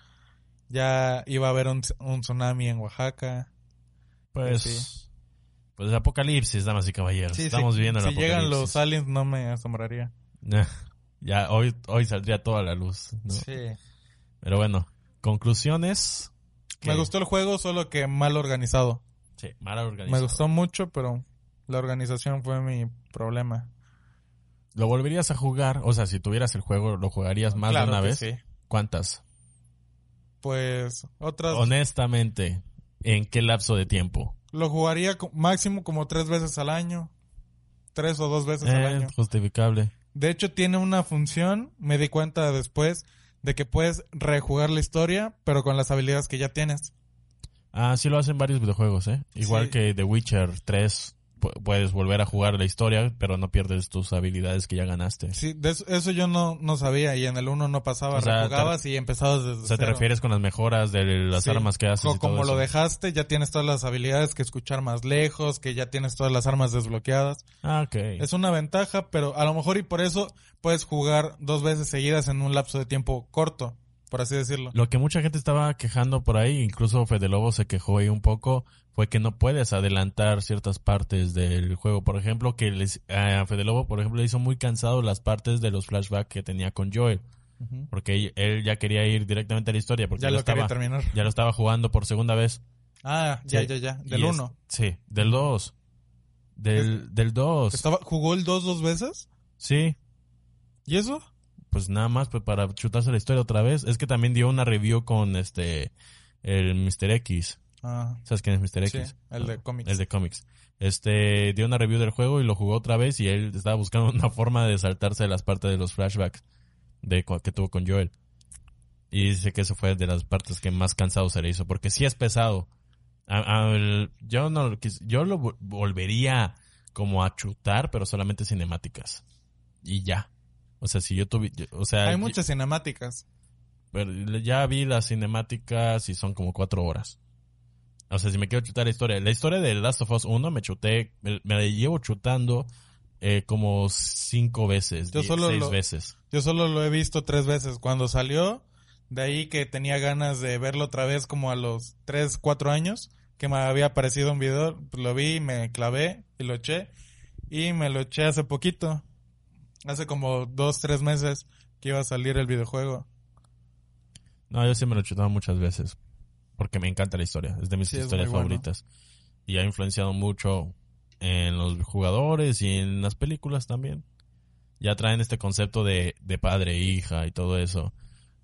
ya iba a haber un, un tsunami en Oaxaca. Pues, Sí. pues apocalipsis, damas y caballeros. Sí, Estamos sí, viviendo el Si llegan los aliens no me asombraría. ya, hoy, hoy saldría toda la luz. ¿no? Sí. Pero bueno, conclusiones. Me gustó el juego, solo que mal organizado. Sí, mala Me organización. gustó mucho, pero la organización fue mi problema. ¿Lo volverías a jugar? O sea, si tuvieras el juego, ¿lo jugarías más Claro de una vez? sí. ¿Cuántas? Pues otras Honestamente, ¿en qué lapso de tiempo? lo jugaría máximo como tres veces al año. Tres o dos veces al Eh, año. justificable. De hecho, tiene una función, me di cuenta después, de que puedes rejugar la historia, pero con las habilidades que ya tienes. Ah, sí lo hacen varios videojuegos, ¿eh? Igual Sí. que The Witcher 3, pu- puedes volver a jugar la historia, pero no pierdes tus habilidades que ya ganaste. Sí, de eso, eso yo no, no sabía y en el 1 no pasaba, O sea, y empezabas desde O sea, te refieres con las mejoras de las Sí. armas que haces Co- y todo como lo eso? dejaste, ya tienes todas las habilidades que escuchar más lejos, que ya tienes todas las armas desbloqueadas. Ah, ok. Es una ventaja, pero a lo mejor y por eso puedes jugar dos veces seguidas en un lapso de tiempo corto, por así decirlo. Lo que mucha gente estaba quejando por ahí, incluso Fede Lobo se quejó ahí un poco, fue que no puedes adelantar ciertas partes del juego. Por ejemplo, que les, a Fede Lobo, por ejemplo, le hizo muy cansado las partes de los flashbacks que tenía con Joel. Porque él, ya quería ir directamente a la historia, porque Ya lo estaba, terminar. ya lo estaba jugando por segunda vez. Ah, ya, Sí. ya, ya. Del es- 1. Sí, del 2. Del, del 2. Estaba, ¿Jugó el 2 dos veces? Sí, ¿Y eso? pues nada más pues, para chutarse la historia otra vez. Es que también dio una review con este el Mr. X. Ah, ¿Sabes quién es Mr. sí, X? el de cómics. El de cómics. Este dio una review del juego y lo jugó otra vez y él estaba buscando una forma de saltarse las partes de los flashbacks de que tuvo con Joel. Y dice que eso fue de las partes que más cansado se le hizo porque sí es pesado. A- a- el- yo no yo lo vol- volvería como a chutar, pero solamente cinemáticas. Y ya. O sea, si yo tuviera, o sea, Hay muchas cinemáticas. pero ya vi las cinemáticas y son como cuatro horas. O sea, si me quiero chutar la historia. La historia de Last of Us 1 me chuté, me, me la llevo chutando eh, como cinco veces, Yo solo seis lo- veces. Yo solo lo he visto tres veces. Cuando salió, de ahí que tenía ganas de verlo otra vez como a los tres, cuatro años, que me había aparecido un video, pues lo vi, me clavé y lo eché. Y me lo eché hace poquito. Hace como dos, tres meses que iba a salir el videojuego. No, yo sí me lo he chutado muchas veces. Porque me encanta la historia. Es de mis Sí, historias bueno. favoritas. Y ha influenciado mucho en los jugadores y en las películas también. Ya traen este concepto de, de padre, hija y todo eso.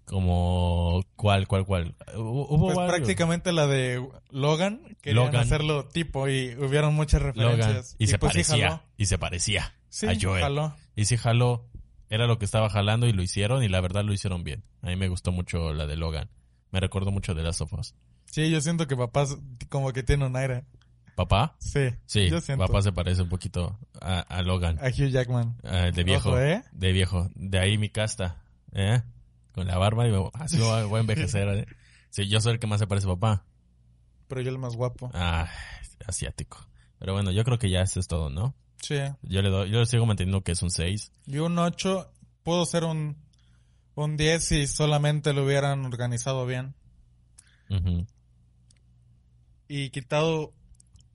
Como, ¿cuál, cuál, cuál? Hu- Hubo Pues prácticamente la de Logan, querían Logan. hacerlo tipo y hubieron muchas Logan. referencias. Y, se pues parecía. y se parecía Sí, a Joel. jaló. Y sí jaló. Era lo que estaba jalando y lo hicieron y la verdad lo hicieron bien. A mí me gustó mucho la de Logan. Me recordó mucho de Last of Us. Sí, yo siento que papá como que tiene un aire. ¿Papá? Sí, Sí, yo siento. papá se parece un poquito a, a Logan. A Hugh Jackman. Ah, de viejo. Ojo, ¿eh? De viejo. De ahí mi casta. ¿Eh? Con la barba y me- así voy a, voy a envejecer. ¿eh? Sí, yo soy el que más se parece a papá. Pero yo el más guapo. Ah, asiático. Pero bueno, yo creo que ya esto es todo, ¿no? Sí. Yo le doy, yo le sigo manteniendo que es un 6. Y un 8 pudo ser un, un 10 si solamente lo hubieran organizado bien. Ujú. Y quitado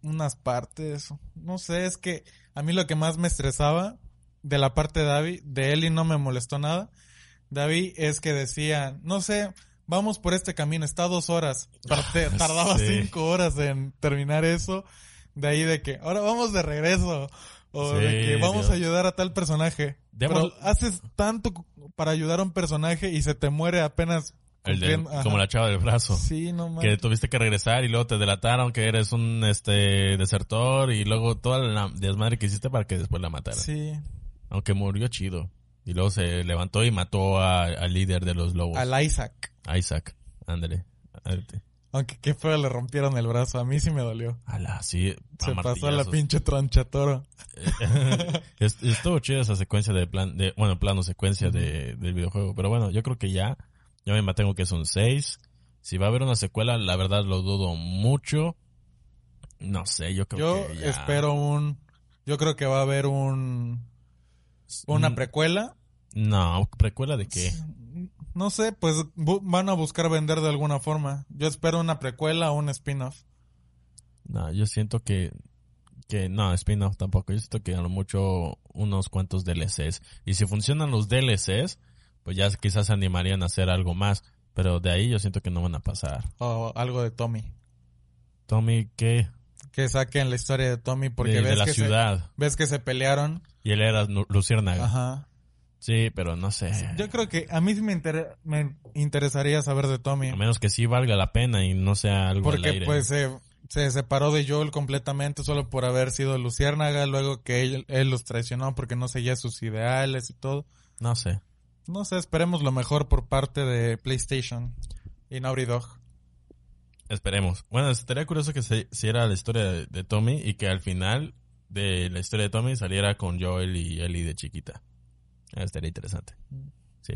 unas partes. No sé, es que a mí lo que más me estresaba de la parte de David, de Eli no me molestó nada. David es que decía, no sé, vamos por este camino, está dos horas. Parte- tardaba Sí. cinco horas en terminar eso. De ahí de que, ahora vamos de regreso. O de que vamos Dios. a ayudar a tal personaje. Demos- Pero haces tanto para ayudar a un personaje y se te muere apenas. El de- cumpliendo- ajá. como la chava del brazo. Sí, no Que tuviste que regresar y luego te delataron que eres un este desertor y luego toda la desmadre que hiciste para que después la mataran. Sí. Aunque murió chido. Y luego se levantó y mató a- al líder de los lobos. Al Isaac. Isaac. Ándale. Aunque qué feo le rompieron el brazo. A mí sí me dolió. Ala, sí. Se pasó a la pinche tronchatoro. Est- Estuvo chida esa secuencia de plan, de, bueno, plano secuencia de, del videojuego. Pero bueno, yo creo que ya, ya me mantengo que es un 6. Si va a haber una secuela, la verdad lo dudo mucho. No sé, yo creo Yo que ya. espero un... Yo creo que va a haber un... Una Mm, precuela. No, precuela de qué? No sé, pues van a buscar vender de alguna forma. Yo espero una precuela o un spin-off. No, yo siento que, que no, spin-off tampoco. Yo siento que a lo mucho unos cuantos DLCs. Y si funcionan los DLCs, pues ya quizás se animarían a hacer algo más. Pero de ahí yo siento que no van a pasar. O algo de Tommy. Tommy, ¿qué? Que saquen la historia de Tommy porque de, ves, de la que ciudad. Se, ves que se pelearon. Y él era Luciérnaga. Ajá. Sí, pero no sé. Yo creo que a mí sí me, inter- me interesaría saber de Tommy. A menos que sí valga la pena y no sea algo al Porque aire. pues se, se separó de Joel completamente solo por haber sido Luciérnaga, luego que él, él los traicionó porque no seguía sus ideales y todo. No sé. No sé, esperemos lo mejor por parte de PlayStation y Naughty Dog. Esperemos. Bueno, estaría curioso que se hiciera la historia de, de Tommy y que al final de la historia de Tommy saliera con Joel y Ellie de chiquita. Eh, Estaría interesante. Sí,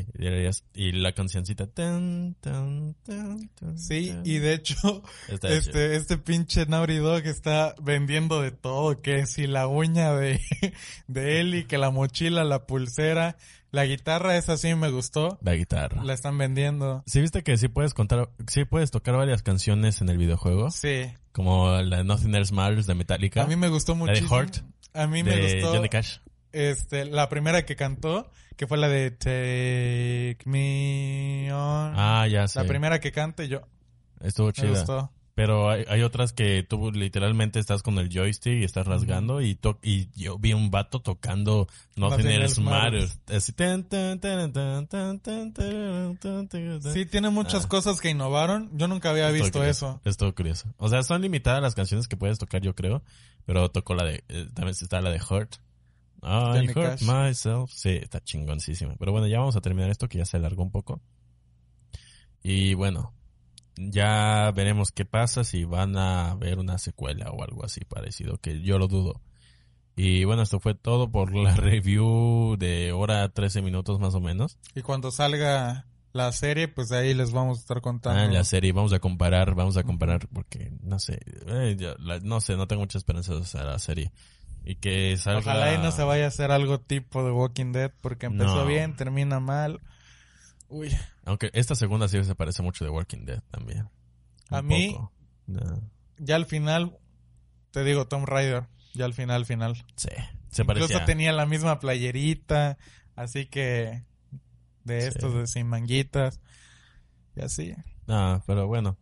y la cancioncita. tan, tan, tan, tan, Sí, y de hecho, Está este, este pinche Naughty Dog está vendiendo de todo, que si la uña de, de Ellie, que la mochila, la pulsera, la guitarra, esa sí me gustó, La guitarra. la están vendiendo. ¿Sí viste que sí puedes contar, sí puedes tocar varias canciones en el videojuego? Sí, Como la de Nothing Else Matters de Metallica. a mí me gustó La de A mí me de gustó. Johnny Cash este, la primera que cantó, que fue la de Take Me On. Ah, ya sé. La primera que cante yo. Estuvo chida. Me gustó. Pero hay, otras que tú literalmente estás con el joystick y estás rasgando y, to y yo vi un vato tocando no Nothing Else Sí, tiene muchas cosas que innovaron. Yo nunca había visto eso. estuvo curioso. O sea, son limitadas las canciones que puedes tocar, yo creo. Pero tocó la de... También está la de Hurt. I hurt myself. Sí, está chingoncísima. Pero bueno, ya vamos a terminar esto que ya se alargó un poco. Y bueno, ya veremos qué pasa si van a ver una secuela o algo así parecido, que yo lo dudo. Y bueno, esto fue todo por la review de hora 13 minutos más o menos. Y cuando salga la serie, pues ahí les vamos a estar contando. Ah, la serie vamos a comparar, vamos a comparar porque no sé, eh, ya, la- no sé, no tengo muchas esperanzas a la serie. Y que salga... Ojalá y no se vaya a hacer algo tipo de Walking Dead, porque empezó No. bien, termina mal. Uy, Aunque esta segunda sí se parece mucho de Walking Dead también. A mí- poco. No. ya al final, te digo, Tom Raider, ya al final, final. Sí, se parecía. Incluso tenía la misma playerita, así que de Sí. estos de sin manguitas. Y así. No, pero bueno,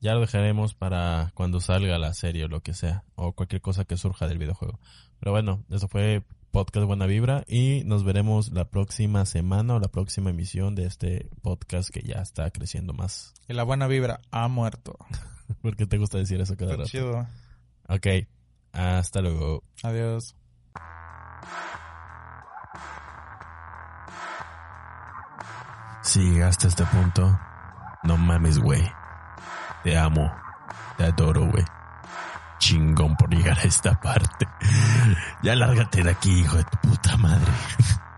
ya lo dejaremos para cuando salga la serie o lo que sea, o cualquier cosa que surja del videojuego. Pero bueno, eso fue podcast Buena Vibra y nos veremos la próxima semana o la próxima emisión de este podcast que ya está creciendo más. Y la buena vibra ha muerto. ¿Por qué te gusta decir eso cada Está rato? chido. Ok, hasta luego. Adiós. Si llegaste a este punto, no mames, güey. Te amo. Te adoro, güey. Chingón por llegar a esta parte. Ya lárgate de aquí, hijo de tu puta madre.